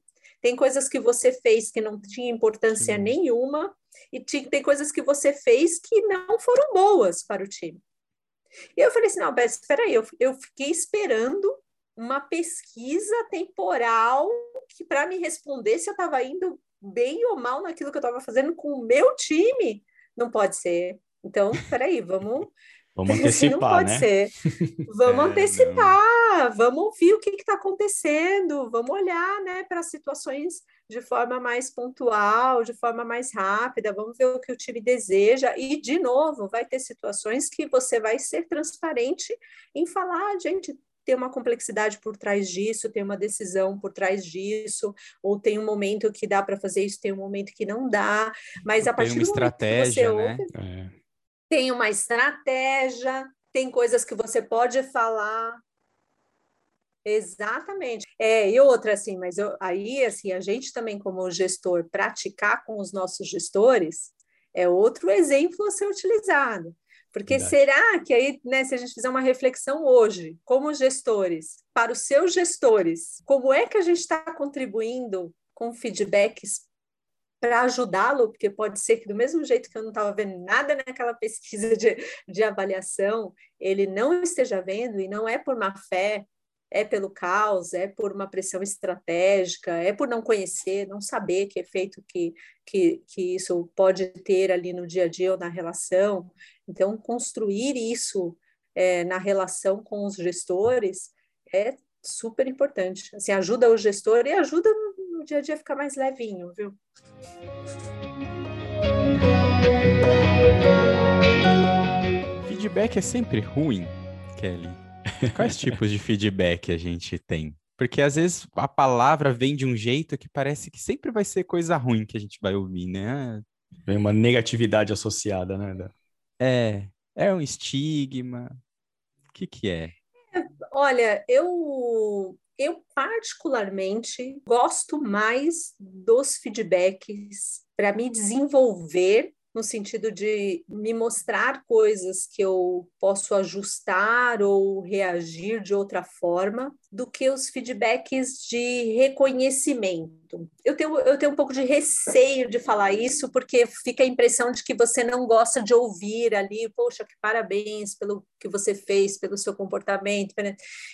tem coisas que você fez que não tinha importância nenhuma, e tem coisas que você fez que não foram boas para o time. E eu falei assim: não, Beth, espera aí, eu, eu fiquei esperando uma pesquisa temporal que para me responder se eu estava indo bem ou mal naquilo que eu estava fazendo com o meu time. Não pode ser. Então, peraí, vamos Vamos antecipar, não pode né? ser. Vamos é, antecipar, não. vamos ouvir o que está acontecendo, vamos olhar né, para situações de forma mais pontual, de forma mais rápida, vamos ver o que o time deseja. E, de novo, vai ter situações que você vai ser transparente em falar, gente, tem uma complexidade por trás disso, tem uma decisão por trás disso, ou tem um momento que dá para fazer isso, tem um momento que não dá, mas a partir tem uma do estratégia, momento que você né? ouve, é tem uma estratégia, tem coisas que você pode falar. Exatamente. É, e outra, assim, mas eu, aí, assim, a gente também, como gestor, praticar com os nossos gestores é outro exemplo a ser utilizado. Porque Verdade. será que aí, né, se a gente fizer uma reflexão hoje, como gestores, para os seus gestores, como é que a gente está contribuindo com feedbacks para ajudá-lo, porque pode ser que do mesmo jeito que eu não estava vendo nada naquela pesquisa de, de avaliação, ele não esteja vendo e não é por má fé, é pelo caos, é por uma pressão estratégica, é por não conhecer, não saber que efeito que, que, que isso pode ter ali no dia a dia ou na relação. Então, construir isso é, na relação com os gestores é super importante. Assim, ajuda o gestor e ajuda no, no dia a dia a ficar mais levinho, viu? Feedback é sempre ruim, Kelly. Quais tipos de feedback a gente tem? Porque às vezes a palavra vem de um jeito que parece que sempre vai ser coisa ruim que a gente vai ouvir, né? Vem uma negatividade associada, né? É, é um estigma. O que que é? Olha, eu eu particularmente gosto mais dos feedbacks para me desenvolver no sentido de me mostrar coisas que eu posso ajustar ou reagir de outra forma, do que os feedbacks de reconhecimento. Eu tenho, eu tenho um pouco de receio de falar isso, porque fica a impressão de que você não gosta de ouvir ali, poxa, que parabéns pelo que você fez, pelo seu comportamento.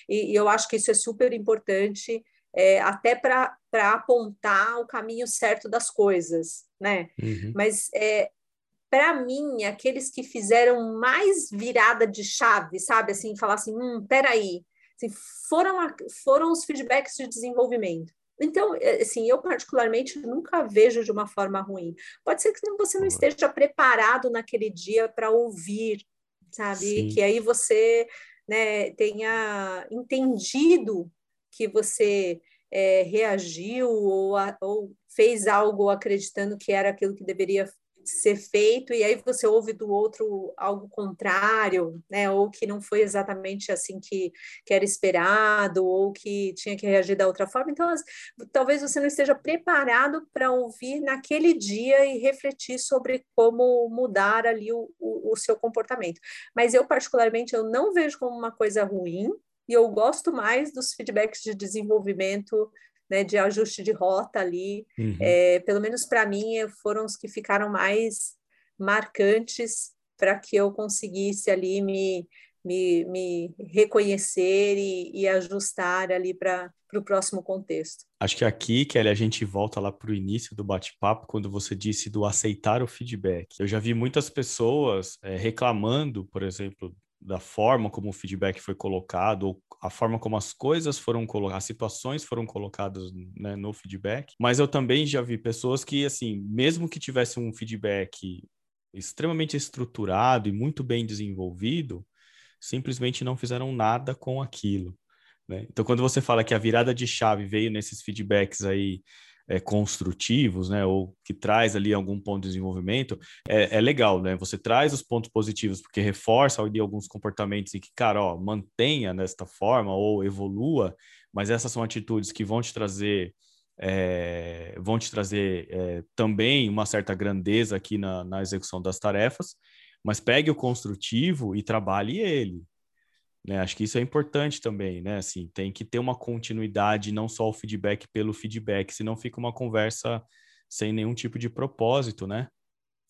E, e eu acho que isso é super importante. É, até para apontar o caminho certo das coisas, né? Uhum. Mas é, para mim, aqueles que fizeram mais virada de chave, sabe? Assim, falar assim, hum, peraí, assim, foram, a, foram os feedbacks de desenvolvimento. Então, é, assim, eu particularmente nunca vejo de uma forma ruim. Pode ser que você não esteja preparado naquele dia para ouvir, sabe? Sim. Que aí você né, tenha entendido que você é, reagiu ou, a, ou fez algo acreditando que era aquilo que deveria ser feito e aí você ouve do outro algo contrário, né? Ou que não foi exatamente assim que, que era esperado, ou que tinha que reagir da outra forma. Então, as, talvez você não esteja preparado para ouvir naquele dia e refletir sobre como mudar ali o, o, o seu comportamento. Mas eu, particularmente, eu não vejo como uma coisa ruim, e eu gosto mais dos feedbacks de desenvolvimento né, de ajuste de rota ali, uhum. é, pelo menos para mim, foram os que ficaram mais marcantes para que eu conseguisse ali me, me, me reconhecer e, e ajustar ali para o próximo contexto. Acho que aqui, Kelly, a gente volta lá para o início do bate-papo, quando você disse do aceitar o feedback. Eu já vi muitas pessoas é, reclamando, por exemplo, da forma como o feedback foi colocado, ou a forma como as coisas foram colocadas, as situações foram colocadas né, no feedback. Mas eu também já vi pessoas que, assim, mesmo que tivesse um feedback extremamente estruturado e muito bem desenvolvido, simplesmente não fizeram nada com aquilo. Né? Então, quando você fala que a virada de chave veio nesses feedbacks aí é, construtivos, né, ou que traz ali algum ponto de desenvolvimento, é, é, legal, né? Você traz os pontos positivos porque reforça ali alguns comportamentos e que, cara, ó, mantenha desta forma ou evolua, mas essas são atitudes que vão te trazer é, vão te trazer é, também uma certa grandeza aqui na, na execução das tarefas, mas pegue o construtivo e trabalhe ele, né? Acho que isso é importante também, né? Assim, tem que ter uma continuidade, não só o feedback pelo feedback, senão fica uma conversa sem nenhum tipo de propósito, né?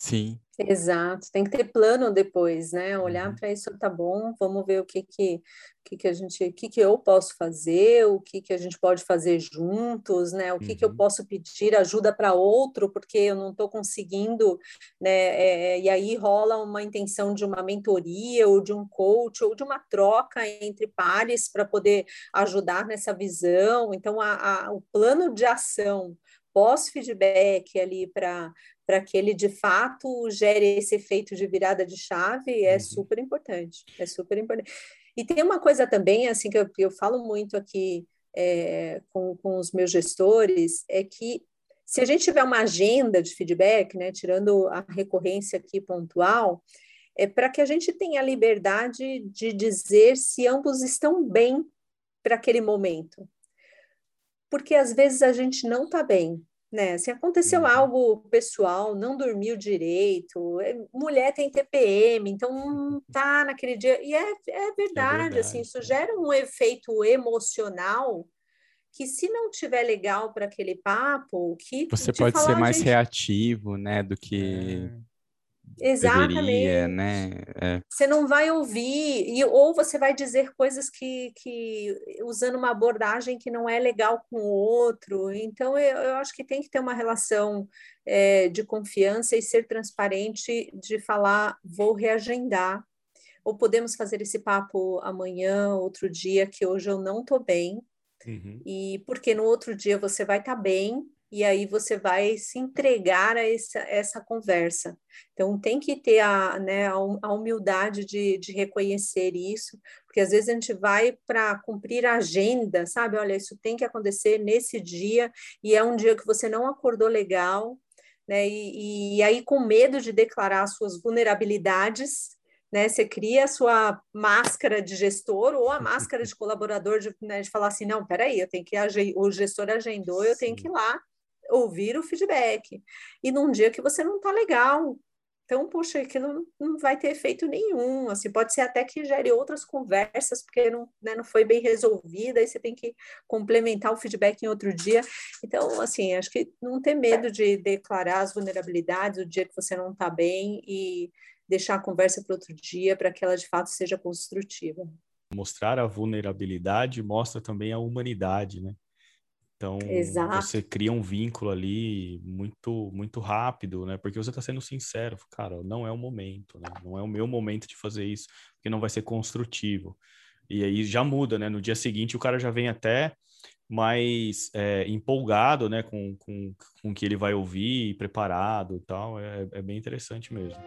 Sim. Exato, tem que ter plano depois, né? Olhar uhum. para isso, tá bom, vamos ver o que que, que, que a gente, o que, que eu posso fazer, o que, que a gente pode fazer juntos, né? O que, uhum. que eu uhum. posso pedir ajuda para outro, porque eu não estou conseguindo, né? É, e aí rola uma intenção de uma mentoria, ou de um coach, ou de uma troca entre pares para poder ajudar nessa visão. Então, a, a, o plano de ação pós-feedback ali para para que ele de fato gere esse efeito de virada de chave é uhum. super importante, é super importante. E tem uma coisa também, assim, que eu, eu falo muito aqui é, com, com os meus gestores, é que se a gente tiver uma agenda de feedback, né, tirando a recorrência aqui pontual, é para que a gente tenha a liberdade de dizer se ambos estão bem para aquele momento. Porque às vezes a gente não está bem, né? Se aconteceu uhum. algo pessoal, não dormiu direito, é, mulher tem TPM, então não tá naquele dia. E é, é, verdade, é verdade, assim, isso gera um efeito emocional que se não tiver legal para aquele papo, que você pode falar, ser mais gente... reativo, né, do que é. Exatamente. Deveria, né? É. Você não vai ouvir, e, ou você vai dizer coisas que, que usando uma abordagem que não é legal com o outro. Então, eu, eu acho que tem que ter uma relação é, de confiança e ser transparente de falar, vou reagendar, ou podemos fazer esse papo amanhã, outro dia, que hoje eu não estou bem. Uhum. E porque no outro dia você vai estar tá bem, e aí você vai se entregar a essa, essa conversa. Então, tem que ter a, né, a humildade de, de reconhecer isso, porque às vezes a gente vai para cumprir a agenda, sabe? Olha, isso tem que acontecer nesse dia, e é um dia que você não acordou legal, né? E, e aí, com medo de declarar suas vulnerabilidades, né? Você cria a sua máscara de gestor ou a máscara de colaborador de, né, de falar assim, não, peraí, eu tenho que o gestor agendou, eu tenho que ir lá ouvir o feedback. E num dia que você não está legal. Então, puxa, que não, vai ter efeito nenhum. Assim, pode ser até que gere outras conversas, porque não, né, não foi bem resolvida, aí você tem que complementar o feedback em outro dia. Então, assim, acho que não ter medo de declarar as vulnerabilidades o dia que você não está bem e deixar a conversa para outro dia, para que ela de fato seja construtiva. Mostrar a vulnerabilidade mostra também a humanidade, né? Então, Exato. você cria um vínculo ali muito muito rápido, né? Porque você está sendo sincero, cara, não é o momento, né? Não é o meu momento de fazer isso, porque não vai ser construtivo. E aí já muda, né? No dia seguinte o cara já vem até mais é, empolgado, né? Com, com, com o que ele vai ouvir, preparado e tal. É, é bem interessante mesmo.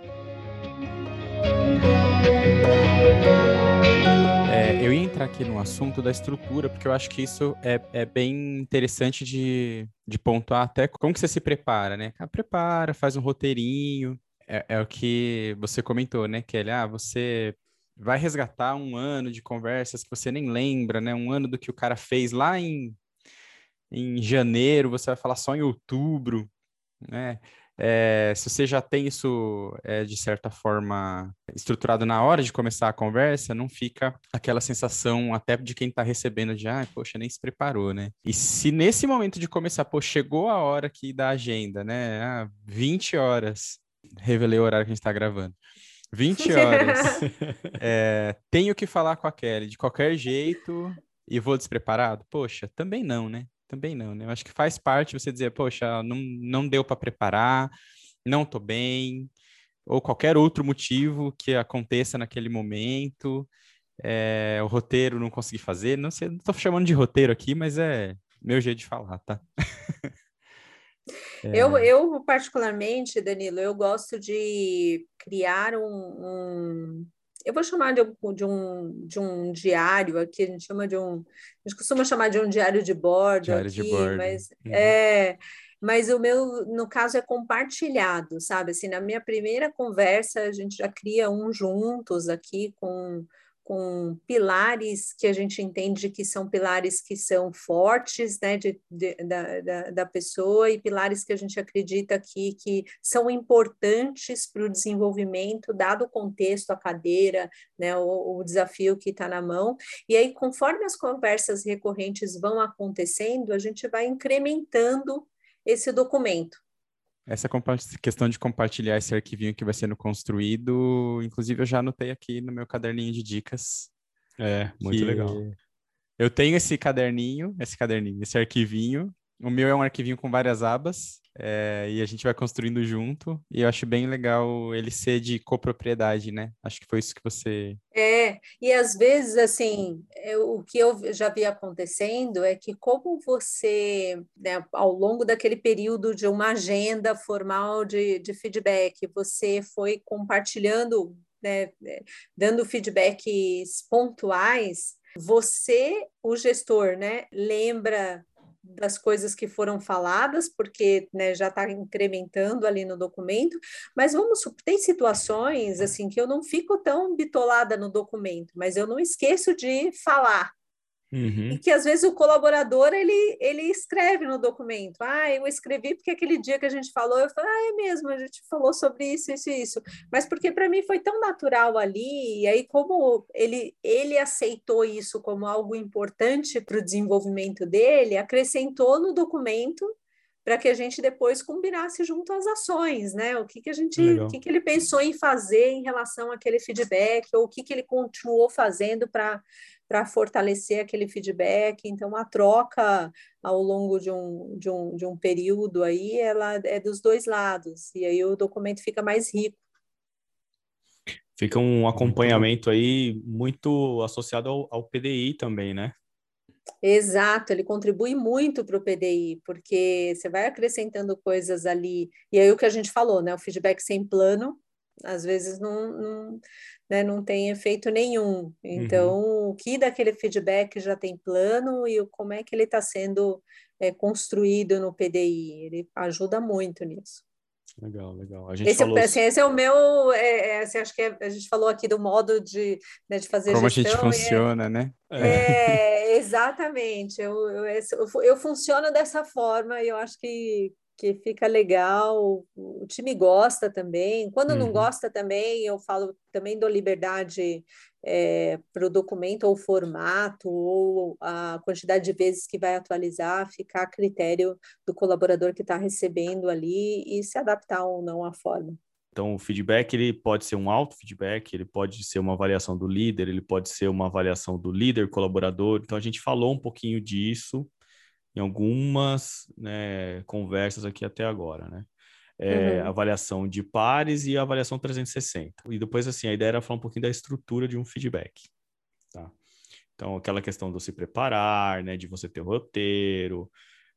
É, eu ia entrar aqui no assunto da estrutura, porque eu acho que isso é, é bem interessante de, de pontuar até como que você se prepara, né? Ah, prepara, faz um roteirinho. É, é, o que você comentou, né, Kelly? Ah, você vai resgatar um ano de conversas que você nem lembra, né? Um ano do que o cara fez lá em, em janeiro, você vai falar só em outubro, né? É, se você já tem isso é, de certa forma estruturado na hora de começar a conversa, não fica aquela sensação até de quem está recebendo de, ah, poxa, nem se preparou, né? E se nesse momento de começar, pô, chegou a hora aqui da agenda, né? Ah, 20 horas, revelei o horário que a gente está gravando. 20 horas. é, tenho que falar com a Kelly de qualquer jeito e vou despreparado? Poxa, também não, né? Também não, né? Eu acho que faz parte você dizer, poxa, não, não deu para preparar, não tô bem, ou qualquer outro motivo que aconteça naquele momento, é, o roteiro não consegui fazer, não sei, não tô chamando de roteiro aqui, mas é meu jeito de falar, tá? é... eu, eu, particularmente, Danilo, eu gosto de criar um, um eu vou chamar de, de, um, de um diário aqui, a gente chama de um, a gente costuma chamar de um diário de bordo diário aqui, de bordo. mas uhum. é, mas o meu, no caso, é compartilhado, sabe? Assim, na minha primeira conversa, a gente já cria um juntos aqui com com pilares que a gente entende que são pilares que são fortes né, de, de, da, da, da, pessoa e pilares que a gente acredita aqui que são importantes para o desenvolvimento, dado o contexto, a cadeira, né, o, o desafio que está na mão. E aí, conforme as conversas recorrentes vão acontecendo, a gente vai incrementando esse documento. Essa questão de compartilhar esse arquivinho que vai sendo construído, inclusive eu já anotei aqui no meu caderninho de dicas. É, muito legal. Eu tenho esse caderninho, esse caderninho, esse arquivinho. O meu é um arquivinho com várias abas, é, e a gente vai construindo junto. E eu acho bem legal ele ser de copropriedade, né? Acho que foi isso que você. É, e às vezes, assim, eu, o que eu já vi acontecendo é que, como você, né, ao longo daquele período de uma agenda formal de, de feedback, você foi compartilhando, né, dando feedbacks pontuais. Você, o gestor, né, lembra das coisas que foram faladas, porque né, já está incrementando ali no documento, mas vamos tem situações assim que eu não fico tão bitolada no documento, mas eu não esqueço de falar. Uhum. E que às vezes o colaborador ele, ele escreve no documento, ah, eu escrevi porque aquele dia que a gente falou, eu falei, ah, é mesmo, a gente falou sobre isso, isso e isso. Mas porque para mim foi tão natural ali, e aí como ele, ele aceitou isso como algo importante para o desenvolvimento dele, acrescentou no documento para que a gente depois combinasse junto as ações, né? O que, que a gente, Legal. o que, que ele pensou em fazer em relação àquele feedback, ou o que, que ele continuou fazendo para para fortalecer aquele feedback. Então, a troca ao longo de um, de, um, de um período aí, ela é dos dois lados, e aí o documento fica mais rico. Fica um acompanhamento aí muito associado ao, ao PDI também, né? Exato, ele contribui muito para o PDI, porque você vai acrescentando coisas ali, e aí o que a gente falou, né? O feedback sem plano, às vezes não, não, né, não tem efeito nenhum. Então, uhum. o que daquele feedback já tem plano e como é que ele está sendo é, construído no PDI? Ele ajuda muito nisso. Legal, legal. A gente esse, falou... assim, esse é o meu, é, é, assim, acho que é, a gente falou aqui do modo de, né, de fazer Como gestão. Como a gente funciona, né? É, exatamente. Eu, eu, eu, eu funciono dessa forma e eu acho que, que fica legal, o time gosta também. Quando uhum. não gosta também, eu falo, também dou liberdade é, para o documento ou formato ou a quantidade de vezes que vai atualizar, ficar a critério do colaborador que está recebendo ali e se adaptar ou não à forma. Então, o feedback ele pode ser um auto-feedback, ele pode ser uma avaliação do líder, ele pode ser uma avaliação do líder colaborador. Então, a gente falou um pouquinho disso em algumas né, conversas aqui até agora, né? É, uhum. Avaliação de pares e avaliação 360. E depois, assim, a ideia era falar um pouquinho da estrutura de um feedback, tá? Então, aquela questão de se preparar, né? De você ter o roteiro,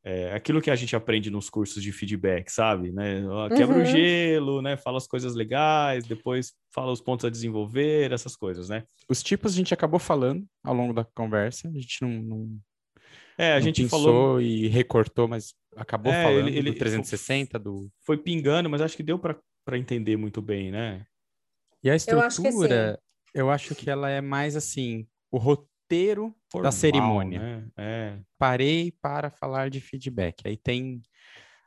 é, aquilo que a gente aprende nos cursos de feedback, sabe? Né? Quebra uhum. o gelo, né? Fala as coisas legais, depois fala os pontos a desenvolver, essas coisas, né? Os tipos a gente acabou falando ao longo da conversa, a gente não, não é, a gente falou e recortou, mas acabou é, falando ele, ele, do 360 do foi pingando, mas acho que deu para entender muito bem, né? E a estrutura, eu acho, eu acho que ela é mais assim, o roteiro Formal, da cerimônia. Né? É. Parei para falar de feedback. Aí tem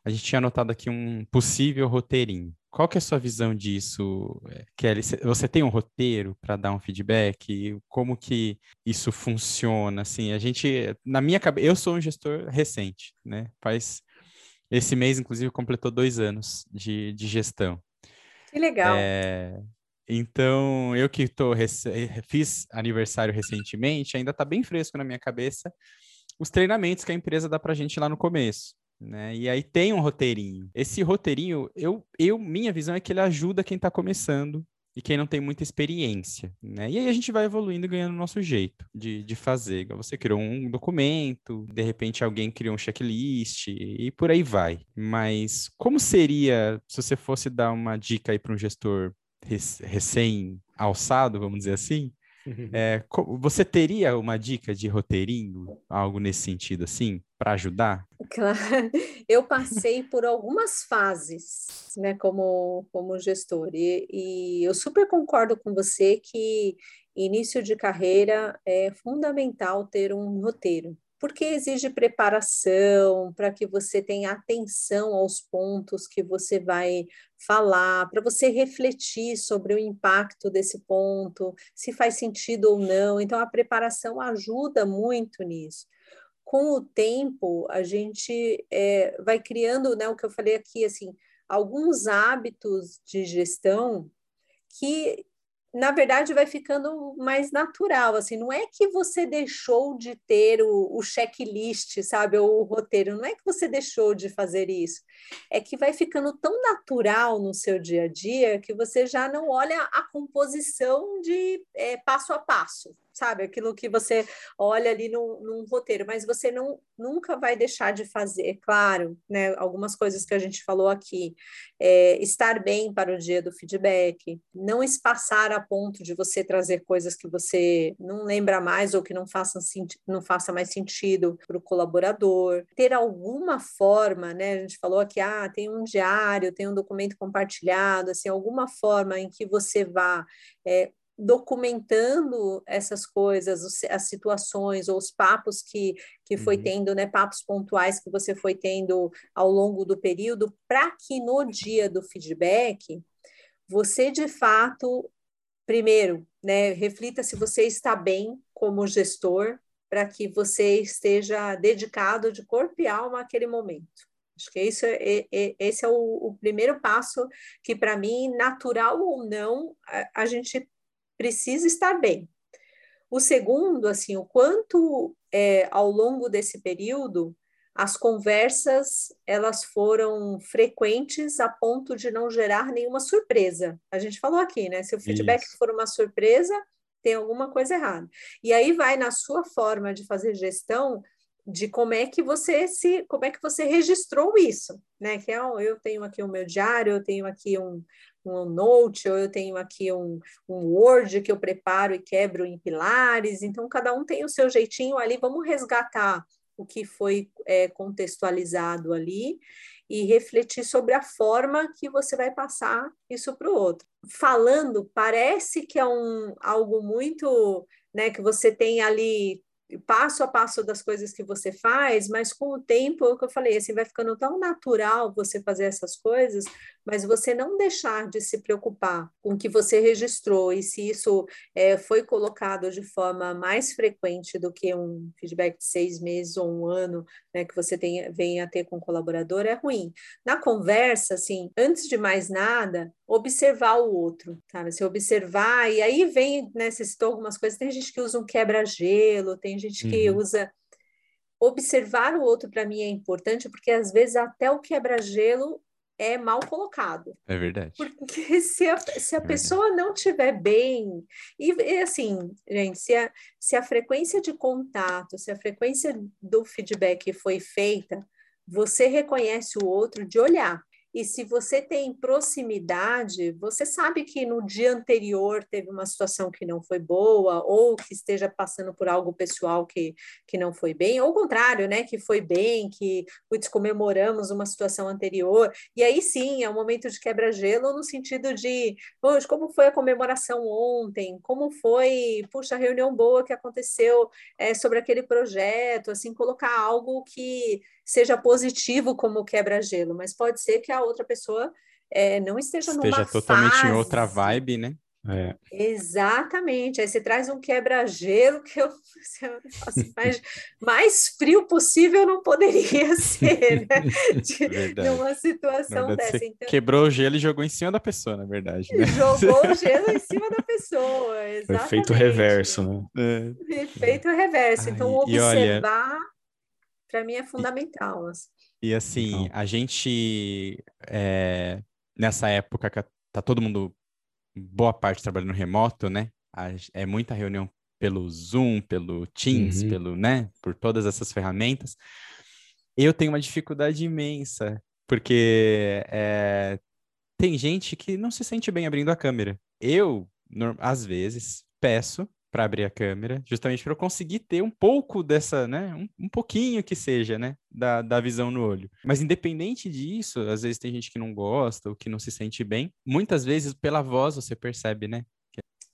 a gente tinha anotado aqui um possível roteirinho. Qual que é a sua visão disso, eh, Kelly? Você tem um roteiro para dar um feedback? Como que isso funciona? Assim, a gente, na minha cabeça, eu sou um gestor recente, né? Faz esse mês, inclusive, completou dois anos de, de gestão. Que legal. É, então, eu que tô, fiz aniversário recentemente, ainda está bem fresco na minha cabeça os treinamentos que a empresa dá para a gente lá no começo né? E aí tem um roteirinho. Esse roteirinho, eu, eu minha visão é que ele ajuda quem está começando e quem não tem muita experiência, né? E aí a gente vai evoluindo e ganhando o nosso jeito de, de fazer. Você criou um documento, de repente alguém criou um checklist e por aí vai. Mas como seria se você fosse dar uma dica aí para um gestor recém-alçado, vamos dizer assim? É, você teria uma dica de roteirinho, algo nesse sentido assim, para ajudar? Claro, eu passei por algumas fases, né, como, como gestor, e, e eu super concordo com você que início de carreira é fundamental ter um roteiro, porque exige preparação para que você tenha atenção aos pontos que você vai falar, para você refletir sobre o impacto desse ponto, se faz sentido ou não. Então, a preparação ajuda muito nisso. Com o tempo, a gente é, vai criando, né, o que eu falei aqui, assim, alguns hábitos de gestão que na verdade vai ficando mais natural, assim, não é que você deixou de ter o, o checklist, sabe, ou o roteiro, não é que você deixou de fazer isso, é que vai ficando tão natural no seu dia a dia que você já não olha a composição de é, passo a passo, sabe? Aquilo que você olha ali num, num, roteiro, mas você não, nunca vai deixar de fazer, claro, né? Algumas coisas que a gente falou aqui, é, estar bem para o dia do feedback, não espaçar a ponto de você trazer coisas que você não lembra mais ou que não façam não faça mais sentido para o colaborador, ter alguma forma, né? A gente falou aqui, ah, tem um diário, tem um documento compartilhado, assim, alguma forma em que você vá é, documentando essas coisas, as situações ou os papos que, que foi uhum. tendo, né, papos pontuais que você foi tendo ao longo do período, para que no dia do feedback você de fato, primeiro, né, reflita se você está bem como gestor, para que você esteja dedicado de corpo e alma àquele momento. Acho que isso é, é, esse é o, o, primeiro passo que, para mim, natural ou não, a, a, gente precisa estar bem. O segundo, assim, o quanto é, ao longo desse período as conversas elas foram frequentes a ponto de não gerar nenhuma surpresa. A gente falou aqui, né? Se o feedback Isso. for uma surpresa, tem alguma coisa errada. E aí vai na sua forma de fazer gestão de como é que você se, como é que você registrou isso, né? Que é, eu tenho aqui o meu diário, eu tenho aqui um, um note, ou eu tenho aqui um, um Word que eu preparo e quebro em pilares. Então, cada um tem o seu jeitinho ali. Vamos resgatar o que foi é, contextualizado ali e refletir sobre a forma que você vai passar isso para o outro. Falando, parece que é um, algo muito, né, que você tem ali passo a passo das coisas que você faz, mas com o tempo, é o que eu falei, assim, vai ficando tão natural você fazer essas coisas, mas você não deixar de se preocupar com o que você registrou e se isso é, foi colocado de forma mais frequente do que um feedback de seis meses ou um ano, né, que você tem, venha a ter com o colaborador, é ruim. Na conversa, assim, antes de mais nada, observar o outro, sabe? Se observar, e aí vem, né, você citou algumas coisas, tem gente que usa um quebra-gelo, tem gente que uhum. usa observar o outro para mim é importante porque às vezes até o quebra-gelo é mal colocado. É verdade. Porque se a, se a é pessoa não estiver bem, e, e, assim, gente, se a, se a frequência de contato, se a frequência do feedback foi feita, você reconhece o outro de olhar. E se você tem proximidade, você sabe que no dia anterior teve uma situação que não foi boa, ou que esteja passando por algo pessoal que, que não foi bem, ou o contrário, né? Que foi bem, que putz, comemoramos uma situação anterior. E aí sim, é um momento de quebra-gelo no sentido de, poxa, como foi a comemoração ontem? Como foi, puxa, a reunião boa que aconteceu é, sobre aquele projeto? Assim, colocar algo que seja positivo como quebra-gelo, mas pode ser que a outra pessoa é, não esteja, esteja numa totalmente fase. em outra vibe, né? É. Exatamente. Aí você traz um quebra-gelo que eu, assim, mais, mais frio possível não poderia ser, né? De, de uma situação verdade, dessa. Então, quebrou o gelo e jogou em cima da pessoa, na verdade. Né? Jogou o gelo em cima da pessoa. Exatamente. Efeito reverso, né? É. Efeito reverso. Então, observar para mim é fundamental. Assim. E assim, a gente, é, nessa época que tá todo mundo, boa parte trabalhando remoto, né? É muita reunião pelo Zoom, pelo Teams, uhum. pelo, né? Por todas essas ferramentas. Eu tenho uma dificuldade imensa, porque é, tem gente que não se sente bem abrindo a câmera. Eu, às vezes, peço para abrir a câmera, justamente para eu conseguir ter um pouco dessa, né, um, um, pouquinho que seja, né, da, da visão no olho. Mas independente disso, às vezes tem gente que não gosta ou que não se sente bem, muitas vezes pela voz você percebe, né?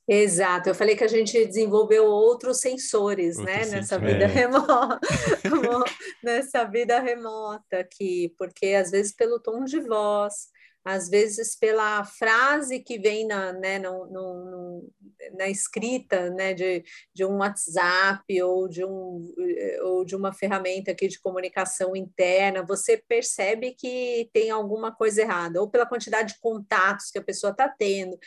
Exato, eu falei que a gente desenvolveu outros sensores, Outro né, nessa vida é. remota, nessa vida remota aqui, porque às vezes pelo tom de voz, às vezes pela frase que vem na, né, no, no, na escrita né, de, de um WhatsApp ou de, um, ou de uma ferramenta aqui de comunicação interna, você percebe que tem alguma coisa errada, ou pela quantidade de contatos que a pessoa está tendo.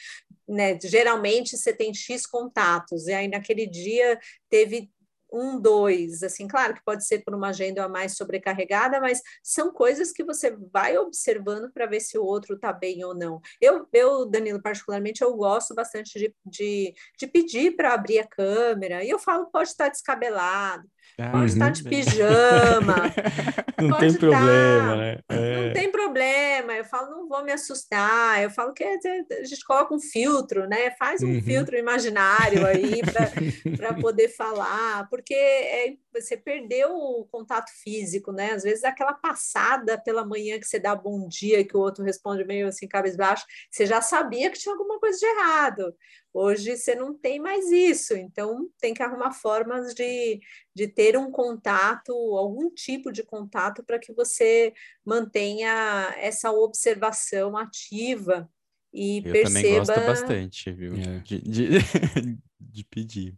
Né? Geralmente você tem X contatos, e aí naquele dia teve um, dois, assim, claro que pode ser por uma agenda mais sobrecarregada, mas são coisas que você vai observando para ver se o outro está bem ou não. Eu, eu, Danilo, particularmente, eu gosto bastante de, de, de pedir para abrir a câmera, e eu falo, pode estar descabelado, ah, pode estar de pijama. não tem problema, né? É. Não tem problema. Eu falo, não vou me assustar. Eu falo que a gente coloca um filtro, né? Faz um uhum. filtro imaginário aí para poder falar, porque é, você perdeu o contato físico, né? Às vezes aquela passada pela manhã que você dá bom dia, que o outro responde meio assim, cabisbaixo, você já sabia que tinha alguma coisa de errado. Hoje você não tem mais isso, então tem que arrumar formas de, de ter um contato, algum tipo de contato, para que você mantenha essa observação ativa e Eu perceba. também gosto bastante, viu? É. De, de, de pedir.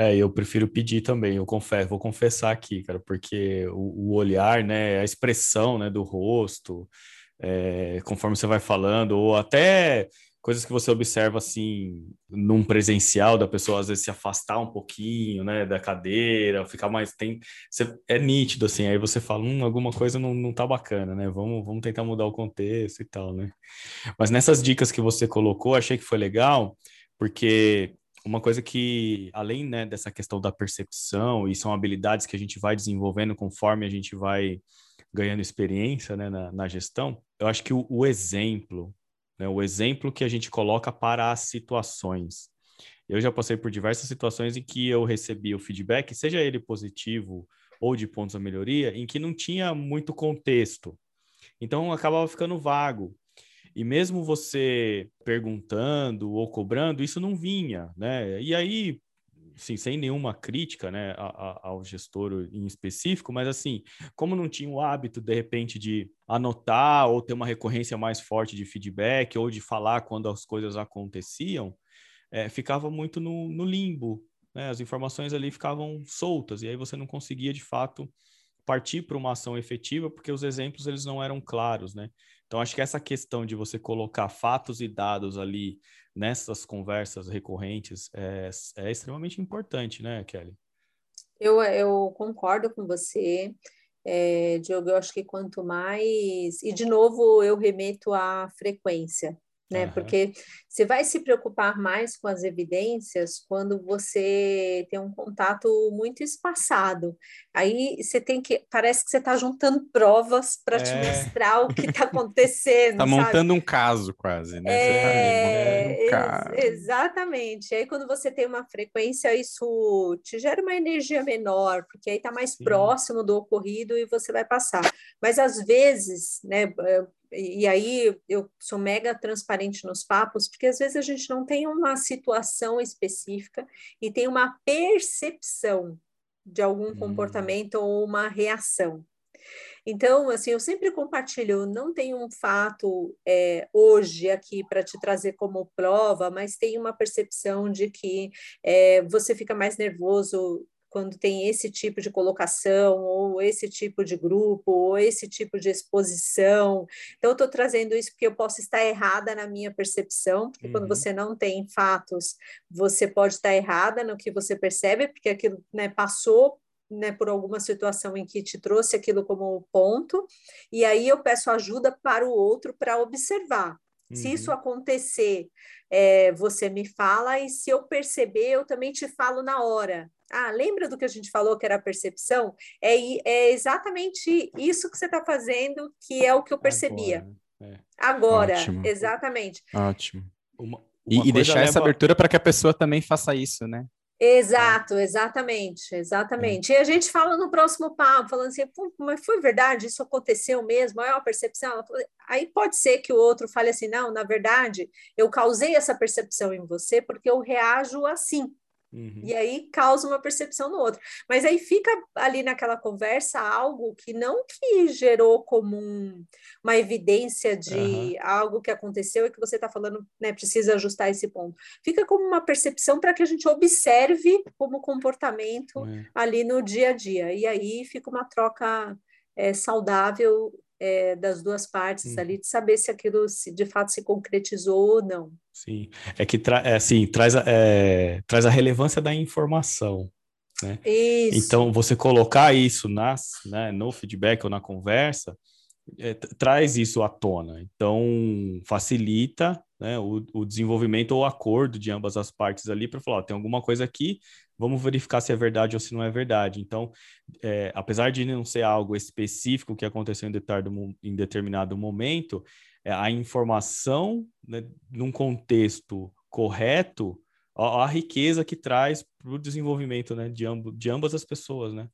É, eu prefiro pedir também, eu confesso, vou confessar aqui, cara, porque o, o olhar, né, a expressão, né, do rosto, é, conforme você vai falando, ou até coisas que você observa, assim, num presencial, da pessoa às vezes se afastar um pouquinho, né, da cadeira, ficar mais, tem, você, é nítido, assim, aí você fala, hum, alguma coisa não, não tá bacana, né, vamos, vamos tentar mudar o contexto e tal, né. Mas nessas dicas que você colocou, achei que foi legal, porque uma coisa que, além né, dessa questão da percepção, e são habilidades que a gente vai desenvolvendo conforme a gente vai ganhando experiência né, na, na gestão, eu acho que o, o exemplo, né, o exemplo que a gente coloca para as situações. Eu já passei por diversas situações em que eu recebi o feedback, seja ele positivo ou de pontos a melhoria, em que não tinha muito contexto. Então acabava ficando vago. E mesmo você perguntando ou cobrando, isso não vinha, né? E aí, assim, sem nenhuma crítica, né, ao gestor em específico, mas assim, como não tinha o hábito, de repente, de anotar ou ter uma recorrência mais forte de feedback ou de falar quando as coisas aconteciam, é, ficava muito no, no limbo, né? As informações ali ficavam soltas e aí você não conseguia, de fato, partir para uma ação efetiva porque os exemplos eles não eram claros, né? Então, acho que essa questão de você colocar fatos e dados ali nessas conversas recorrentes é, é extremamente importante, né, Kelly? Eu, eu concordo com você, é, Diogo. Eu acho que quanto mais. E, de novo, eu remeto à frequência né? Uhum. Porque você vai se preocupar mais com as evidências quando você tem um contato muito espaçado. Aí você tem que, parece que você está juntando provas para é... te mostrar o que está acontecendo. Está montando um caso quase, né? É, um caso. Ex exatamente. Aí quando você tem uma frequência, isso te gera uma energia menor, porque aí está mais Sim. próximo do ocorrido e você vai passar. Mas às vezes, né? E aí eu sou mega transparente nos papos, porque às vezes a gente não tem uma situação específica e tem uma percepção de algum hum. comportamento ou uma reação. Então, assim, eu sempre compartilho, não tem um fato é, hoje aqui para te trazer como prova, mas tem uma percepção de que é, você fica mais nervoso quando tem esse tipo de colocação, ou esse tipo de grupo, ou esse tipo de exposição. Então, eu estou trazendo isso porque eu posso estar errada na minha percepção, porque uhum. quando você não tem fatos, você pode estar errada no que você percebe, porque aquilo né, passou né, por alguma situação em que te trouxe aquilo como ponto, e aí eu peço ajuda para o outro para observar. Uhum. Se isso acontecer, é, você me fala, e se eu perceber, eu também te falo na hora. Ah, lembra do que a gente falou que era a percepção? É, é exatamente isso que você está fazendo, que é o que eu percebia. Agora, é. Agora Ótimo. exatamente. Ótimo. Uma, uma e, e deixar leva... essa abertura para que a pessoa também faça isso, né? Exato, exatamente, exatamente. É. E a gente fala no próximo papo, falando assim, mas foi verdade, isso aconteceu mesmo, é uma percepção. Aí pode ser que o outro fale assim, não, na verdade, eu causei essa percepção em você porque eu reajo assim. Uhum. E aí causa uma percepção no outro. Mas aí fica ali naquela conversa algo que não que gerou como um, uma evidência de uhum. algo que aconteceu e que você está falando, né, precisa ajustar esse ponto. Fica como uma percepção para que a gente observe como comportamento uhum. ali no dia a dia. E aí fica uma troca é, saudável é, das duas partes ali, de saber se aquilo se, de fato se concretizou ou não. Sim, é que tra é, assim, traz, a, é, traz a relevância da informação. Né? Então, você colocar isso nas, né, no feedback ou na conversa, é, traz isso à tona. Então, facilita né, o, o, desenvolvimento ou acordo de ambas as partes ali para falar: ó, tem alguma coisa aqui, vamos verificar se é verdade ou se não é verdade. Então, é, apesar de não ser algo específico que aconteceu em, em determinado momento, é, a informação, né, num contexto correto, a, a riqueza que traz para o desenvolvimento né, de, amb de ambas as pessoas, né?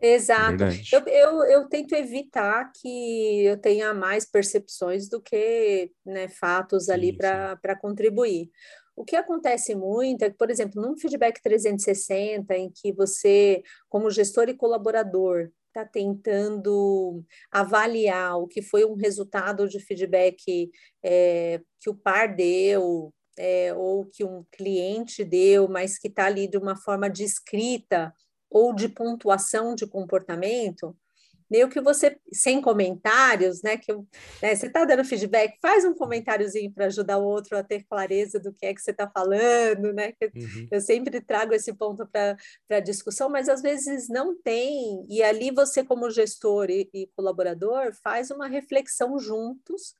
Exato. Eu, eu, eu, tento evitar que eu tenha mais percepções do que né, fatos ali para contribuir. O que acontece muito é que, por exemplo, num feedback 360, em que você, como gestor e colaborador, está tentando avaliar o que foi um resultado de feedback é, que o par deu, é, ou que um cliente deu, mas que está ali de uma forma descrita ou de pontuação de comportamento, meio que você, sem comentários, né? Que né, você está dando feedback, faz um comentáriozinho para ajudar o outro a ter clareza do que é que você está falando, né? Uhum. Eu sempre trago esse ponto para a discussão, mas às vezes não tem, e ali você, como gestor e, e colaborador, faz uma reflexão juntos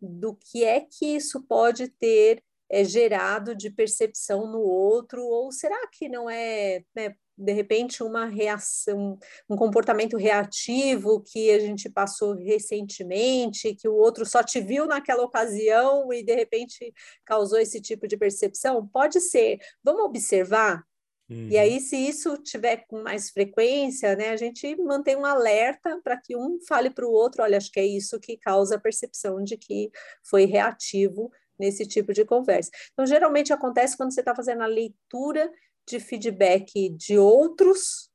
do que é que isso pode ter é, gerado de percepção no outro, ou será que não é né, de repente uma reação, um comportamento reativo que a gente passou recentemente, que o outro só te viu naquela ocasião e de repente causou esse tipo de percepção? Pode ser. Vamos observar? Uhum. E aí, se isso tiver com mais frequência, né, a gente mantém um alerta para que um fale para o outro: olha, acho que é isso que causa a percepção de que foi reativo nesse tipo de conversa. Então, geralmente acontece quando você está fazendo a leitura de feedback de outros,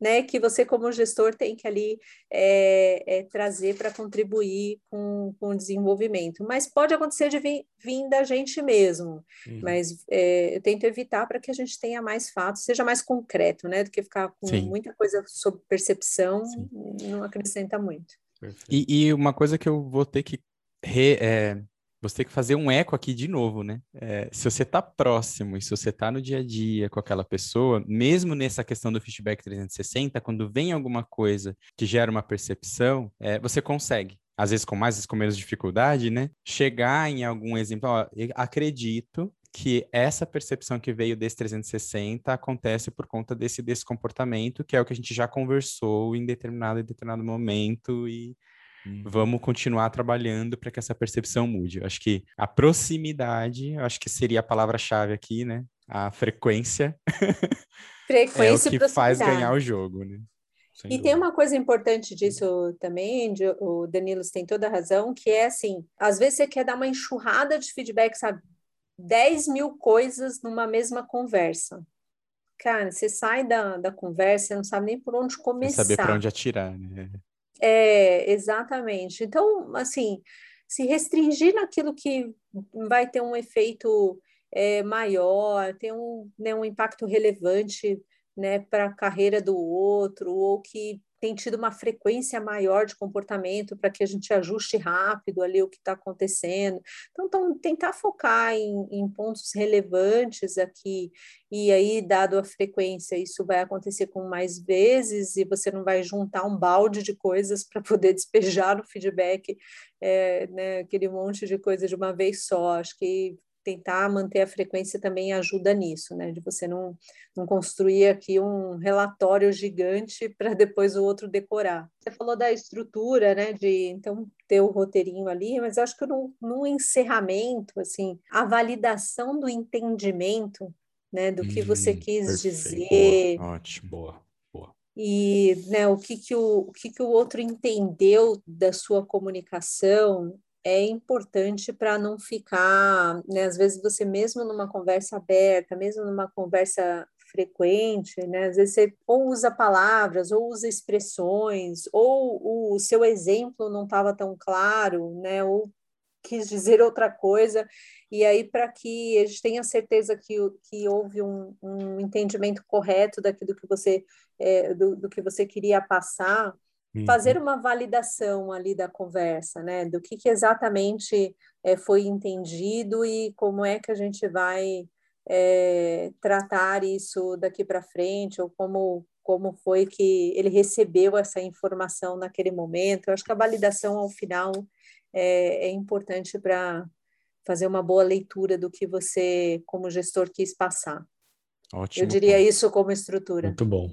né, que você como gestor tem que ali é, é, trazer para contribuir com, com o desenvolvimento. Mas pode acontecer de vir, vir da gente mesmo, uhum. mas é, eu tento evitar para que a gente tenha mais fatos, seja mais concreto, né, do que ficar com Sim. muita coisa sobre percepção, Sim. não acrescenta muito. E, e, uma coisa que eu vou ter que re, é, você tem que fazer um eco aqui de novo, né? É, se você está próximo e se você está no dia a dia com aquela pessoa, mesmo nessa questão do feedback 360, quando vem alguma coisa que gera uma percepção, é, você consegue. Às vezes com mais, às vezes com menos dificuldade, né? Chegar em algum exemplo, ó, acredito que essa percepção que veio desse 360 acontece por conta desse, desse comportamento, que é o que a gente já conversou em determinado, em determinado momento e Uhum. Vamos continuar trabalhando para que essa percepção mude. Eu acho que a proximidade, acho que seria a palavra-chave aqui, né? A frequência. Frequência é o que faz ganhar o jogo, né? Sem e dúvida. tem uma coisa importante disso também, o Danilo tem toda a razão, que é assim, às vezes você quer dar uma enxurrada de feedback, sabe? 10 mil coisas numa mesma conversa. Cara, você sai da, da conversa, não sabe nem por onde começar. Sem saber para onde atirar, né? É, exatamente. Então, assim, se restringir naquilo que vai ter um efeito é, maior, ter um, né, um impacto relevante né, para a carreira do outro, ou que tem tido uma frequência maior de comportamento para que a gente ajuste rápido ali o que está acontecendo. Então, então, tentar focar em, em, pontos relevantes aqui, e aí, dado a frequência, isso vai acontecer com mais vezes, e você não vai juntar um balde de coisas para poder despejar no feedback é, né, aquele monte de coisa de uma vez só. Acho que tentar manter a frequência também ajuda nisso, né? De você não, não construir aqui um relatório gigante para depois o outro decorar. Você falou da estrutura, né? De então ter o roteirinho ali, mas acho que no, no encerramento, assim, a validação do entendimento, né? Do que hum, você quis perfeito. dizer. Boa, ótimo, boa. boa. E né, o, que, que, o, o que, que o outro entendeu da sua comunicação, é importante para não ficar, né, às vezes você mesmo numa conversa aberta, mesmo numa conversa frequente, né, às vezes você ou usa palavras, ou usa expressões, ou o seu exemplo não estava tão claro, né, ou quis dizer outra coisa, e aí para que a gente tenha certeza que, que houve um, um entendimento correto daquilo que você, é, do, do que você queria passar, fazer uhum. uma validação ali da conversa, né? Do que, que exatamente é, foi entendido e como é que a gente vai é, tratar isso daqui para frente, ou como, como foi que ele recebeu essa informação naquele momento. Eu acho que a validação ao final é, é importante para fazer uma boa leitura do que você, como gestor, quis passar. Ótimo. Eu diria isso como estrutura. Muito bom.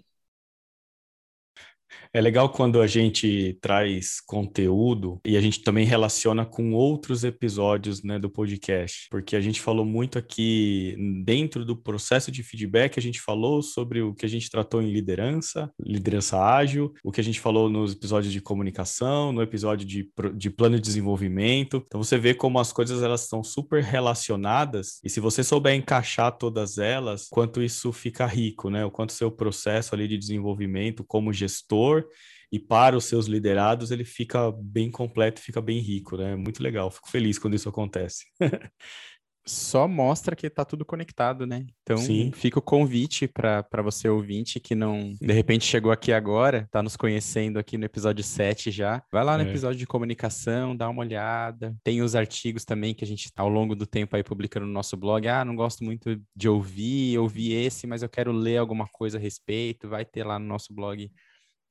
É legal quando a gente traz conteúdo e a gente também relaciona com outros episódios né, do podcast, porque a gente falou muito aqui dentro do processo de feedback, a gente falou sobre o que a gente tratou em liderança, liderança ágil, o que a gente falou nos episódios de comunicação, no episódio de, de plano de desenvolvimento. Então você vê como as coisas elas estão super relacionadas e se você souber encaixar todas elas, quanto isso fica rico, né? O quanto seu processo ali de desenvolvimento como gestor e para os seus liderados ele fica bem completo, fica bem rico, né? Muito legal, fico feliz quando isso acontece. Só mostra que está tudo conectado, né? Então, Sim. fica o convite para você ouvinte que não, de repente, chegou aqui agora, está nos conhecendo aqui no episódio 7 já. Vai lá no é. episódio de comunicação, dá uma olhada. Tem os artigos também que a gente, ao longo do tempo, aí publicando no nosso blog. Ah, não gosto muito de ouvir, ouvi esse, mas eu quero ler alguma coisa a respeito. Vai ter lá no nosso blog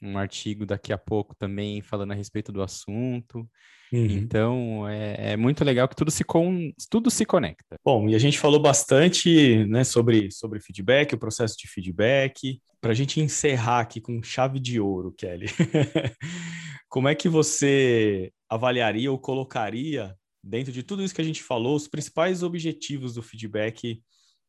um artigo daqui a pouco também falando a respeito do assunto. Uhum. Então é, é, muito legal que tudo se, con... tudo se conecta. Bom, e a gente falou bastante né, sobre, sobre feedback, o processo de feedback. Para a gente encerrar aqui com chave de ouro, Kelly, como é que você avaliaria ou colocaria, dentro de tudo isso que a gente falou, os principais objetivos do feedback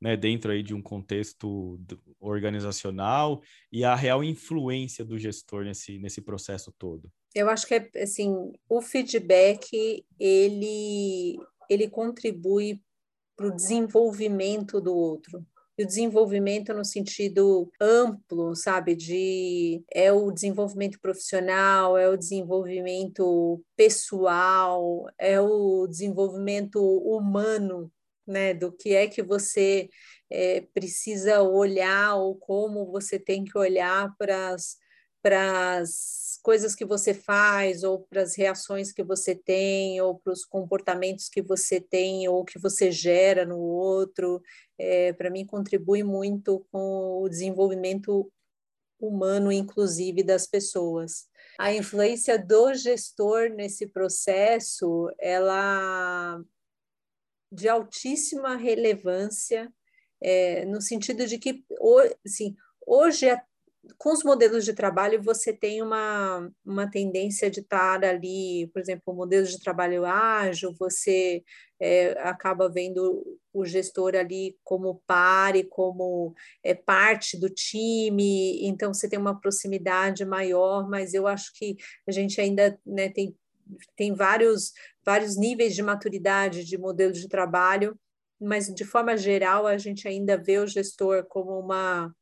né, dentro aí de um contexto organizacional e a real influência do gestor nesse, nesse processo todo? Eu acho que é, assim, o feedback ele ele contribui para o desenvolvimento do outro. E o desenvolvimento no sentido amplo, sabe, de é o desenvolvimento profissional, é o desenvolvimento pessoal, é o desenvolvimento humano né, do que é que você é, precisa olhar ou como você tem que olhar para as coisas que você faz, ou para as reações que você tem, ou para os comportamentos que você tem, ou que você gera no outro, é, para mim contribui muito com o desenvolvimento humano, inclusive das pessoas. A influência do gestor nesse processo, ela de altíssima relevância, é, no sentido de que assim, hoje, com os modelos de trabalho, você tem uma, uma tendência de estar ali, por exemplo, modelos de trabalho ágil, você é, acaba vendo o gestor ali como pare, como é, parte do time, então você tem uma proximidade maior, mas eu acho que a gente ainda né, tem tem vários, vários níveis de maturidade de modelo de trabalho, mas de forma geral a gente ainda vê o gestor como uma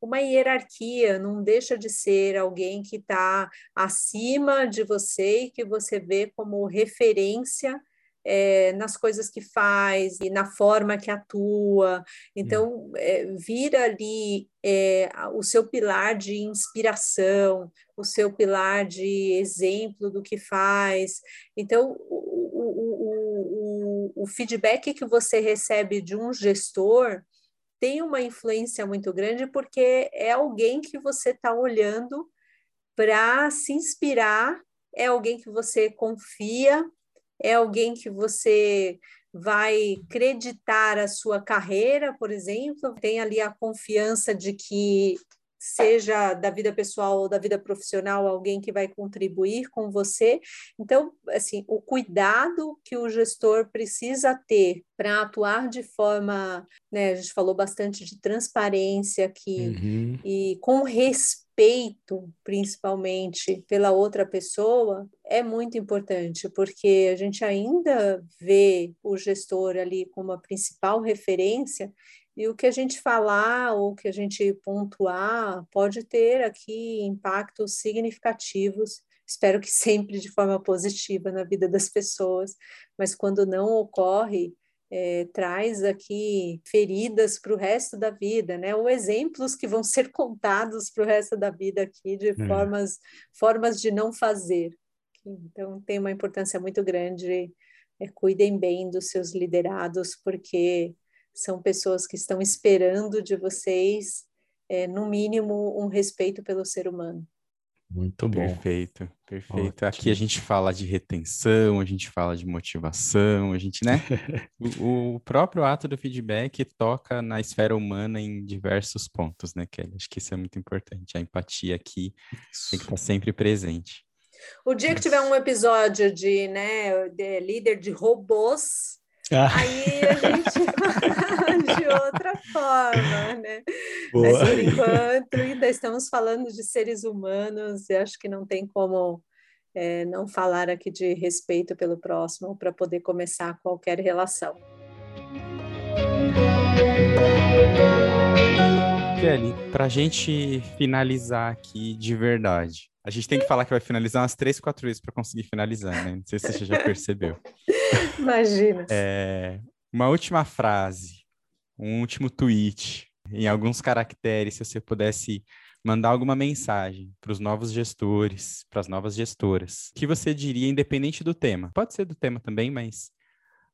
uma hierarquia, não deixa de ser alguém que está acima de você e que você vê como referência é, nas coisas que faz e na forma que atua. Então, é, vira ali é, o seu pilar de inspiração, o seu pilar de exemplo do que faz. Então, o, o, o, o feedback que você recebe de um gestor tem uma influência muito grande porque é alguém que você está olhando para se inspirar, é alguém que você confia, é alguém que você vai creditar a sua carreira, por exemplo, tem ali a confiança de que seja da vida pessoal ou da vida profissional, alguém que vai contribuir com você. Então, assim, o cuidado que o gestor precisa ter para atuar de forma, né, a gente falou bastante de transparência aqui uhum. e com respeito, principalmente pela outra pessoa, é muito importante, porque a gente ainda vê o gestor ali como a principal referência e o que a gente falar ou que a gente pontuar pode ter aqui impactos significativos, espero que sempre de forma positiva na vida das pessoas, mas quando não ocorre, é, traz aqui feridas para o resto da vida, né? Ou exemplos que vão ser contados para o resto da vida aqui de é. formas, formas de não fazer. Então tem uma importância muito grande. É, cuidem bem dos seus liderados, porque são pessoas que estão esperando de vocês, é, no mínimo, um respeito pelo ser humano. Muito bom. Perfeito, perfeito. Ótimo. Aqui a gente fala de retenção, a gente fala de motivação, a gente, né? o, o, próprio ato do feedback toca na esfera humana em diversos pontos, né, Kelly? Acho que isso é muito importante. A empatia aqui isso. tem que estar sempre presente. O dia que tiver um episódio de, né, de líder de robôs, ah. Aí a gente fala de outra forma, né? Boa. Mas por enquanto ainda estamos falando de seres humanos e acho que não tem como é, não falar aqui de respeito pelo próximo para poder começar qualquer relação. Kelly, para a gente finalizar aqui de verdade, a gente tem que falar que vai finalizar umas três, quatro vezes para conseguir finalizar, né? Não sei se você já percebeu. Imagina. É, uma última frase, um último tweet, em alguns caracteres, se você pudesse mandar alguma mensagem para os novos gestores, para as novas gestoras, o que você diria, independente do tema? Pode ser do tema também, mas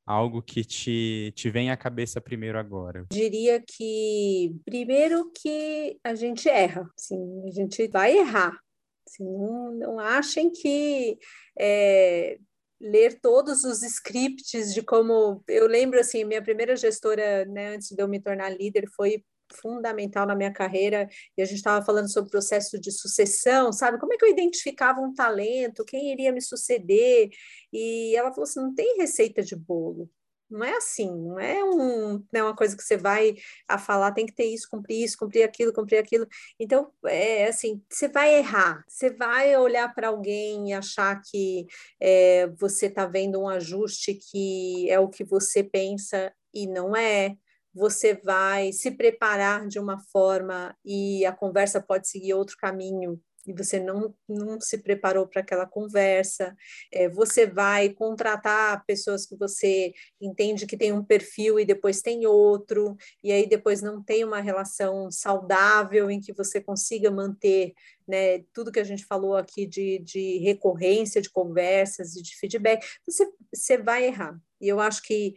algo que te, te vem à cabeça primeiro agora? Diria que, primeiro, que a gente erra, sim, a gente vai errar. Assim, não, não achem que é, ler todos os scripts de como eu lembro assim minha primeira gestora né, antes de eu me tornar líder foi fundamental na minha carreira e a gente estava falando sobre o processo de sucessão, sabe? Como é que eu identificava um talento, quem iria me suceder? E ela falou assim: não tem receita de bolo. Não é assim, não é um, não é uma coisa que você vai a falar, tem que ter isso, cumprir isso, cumprir aquilo, cumprir aquilo. Então, é assim, você vai errar, você vai olhar para alguém e achar que é, você está vendo um ajuste que é o que você pensa e não é. Você vai se preparar de uma forma e a conversa pode seguir outro caminho e você não, não se preparou para aquela conversa, é, você vai contratar pessoas que você entende que tem um perfil e depois tem outro, e aí depois não tem uma relação saudável em que você consiga manter né, tudo que a gente falou aqui de, de recorrência de conversas e de feedback, você, você vai errar. E eu acho que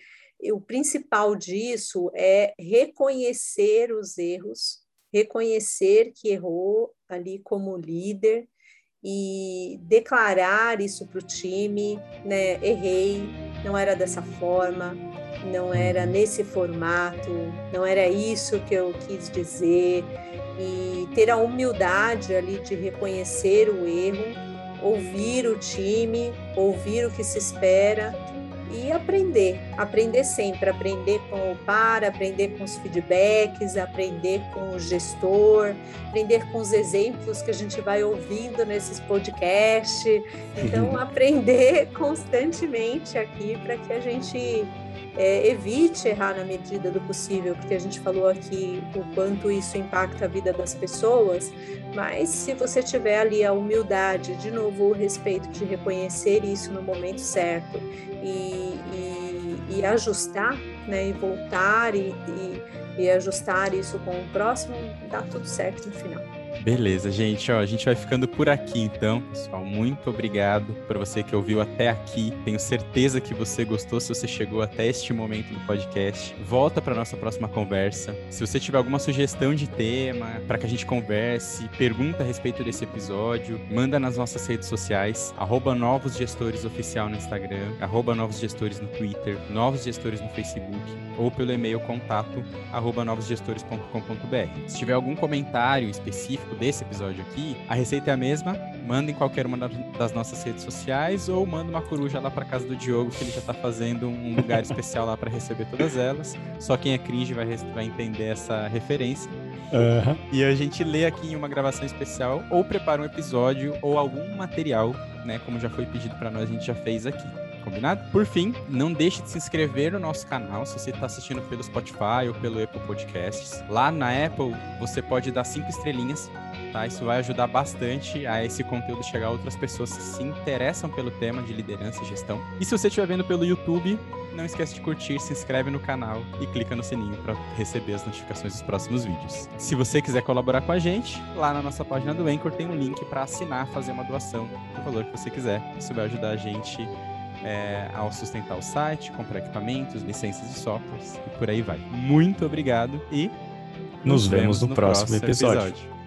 o principal disso é reconhecer os erros, reconhecer que errou ali como líder e declarar isso para o time, né? Errei, não era dessa forma, não era nesse formato, não era isso que eu quis dizer e ter a humildade ali de reconhecer o erro, ouvir o time, ouvir o que se espera e aprender, aprender sempre, aprender com o par, aprender com os feedbacks, aprender com o gestor, aprender com os exemplos que a gente vai ouvindo nesses podcasts. Então, aprender constantemente aqui para que a gente é, evite errar na medida do possível, porque a gente falou aqui o quanto isso impacta a vida das pessoas, mas se você tiver ali a humildade, de novo o respeito de reconhecer isso no momento certo e, e, e ajustar, né, e voltar e, e, e ajustar isso com o próximo, dá tudo certo no final. Beleza, gente. Ó, a gente vai ficando por aqui então, pessoal. Muito obrigado por você que ouviu até aqui. Tenho certeza que você gostou se você chegou até este momento do podcast. Volta para nossa próxima conversa. Se você tiver alguma sugestão de tema para que a gente converse, pergunta a respeito desse episódio, manda nas nossas redes sociais, arroba no Instagram, arroba no Twitter, Novos Gestores no Facebook, ou pelo e-mail contato arroba novosgestores.com.br. Se tiver algum comentário específico desse episódio aqui, a receita é a mesma. Manda em qualquer uma das nossas redes sociais ou manda uma coruja lá para casa do Diogo, que ele já tá fazendo um lugar especial lá para receber todas elas. Só quem é cringe vai, vai entender essa referência. Uhum. E a gente lê aqui em uma gravação especial ou prepara um episódio ou algum material, né? Como já foi pedido para nós, a gente já fez aqui combinado? Por fim, não deixe de se inscrever no nosso canal se você está assistindo pelo Spotify ou pelo Apple Podcasts. Lá na Apple, você pode dar cinco estrelinhas, tá? Isso vai ajudar bastante a esse conteúdo chegar a outras pessoas que se interessam pelo tema de liderança e gestão. E se você estiver vendo pelo YouTube, não esquece de curtir, se inscreve no canal e clica no sininho para receber as notificações dos próximos vídeos. Se você quiser colaborar com a gente, lá na nossa página do Anchor tem um link para assinar, fazer uma doação do valor que você quiser. Isso vai ajudar a gente é, ao sustentar o site, comprar equipamentos, licenças de softwares e por aí vai. Muito obrigado e nos, nos vemos no, no próximo, próximo episódio. episódio.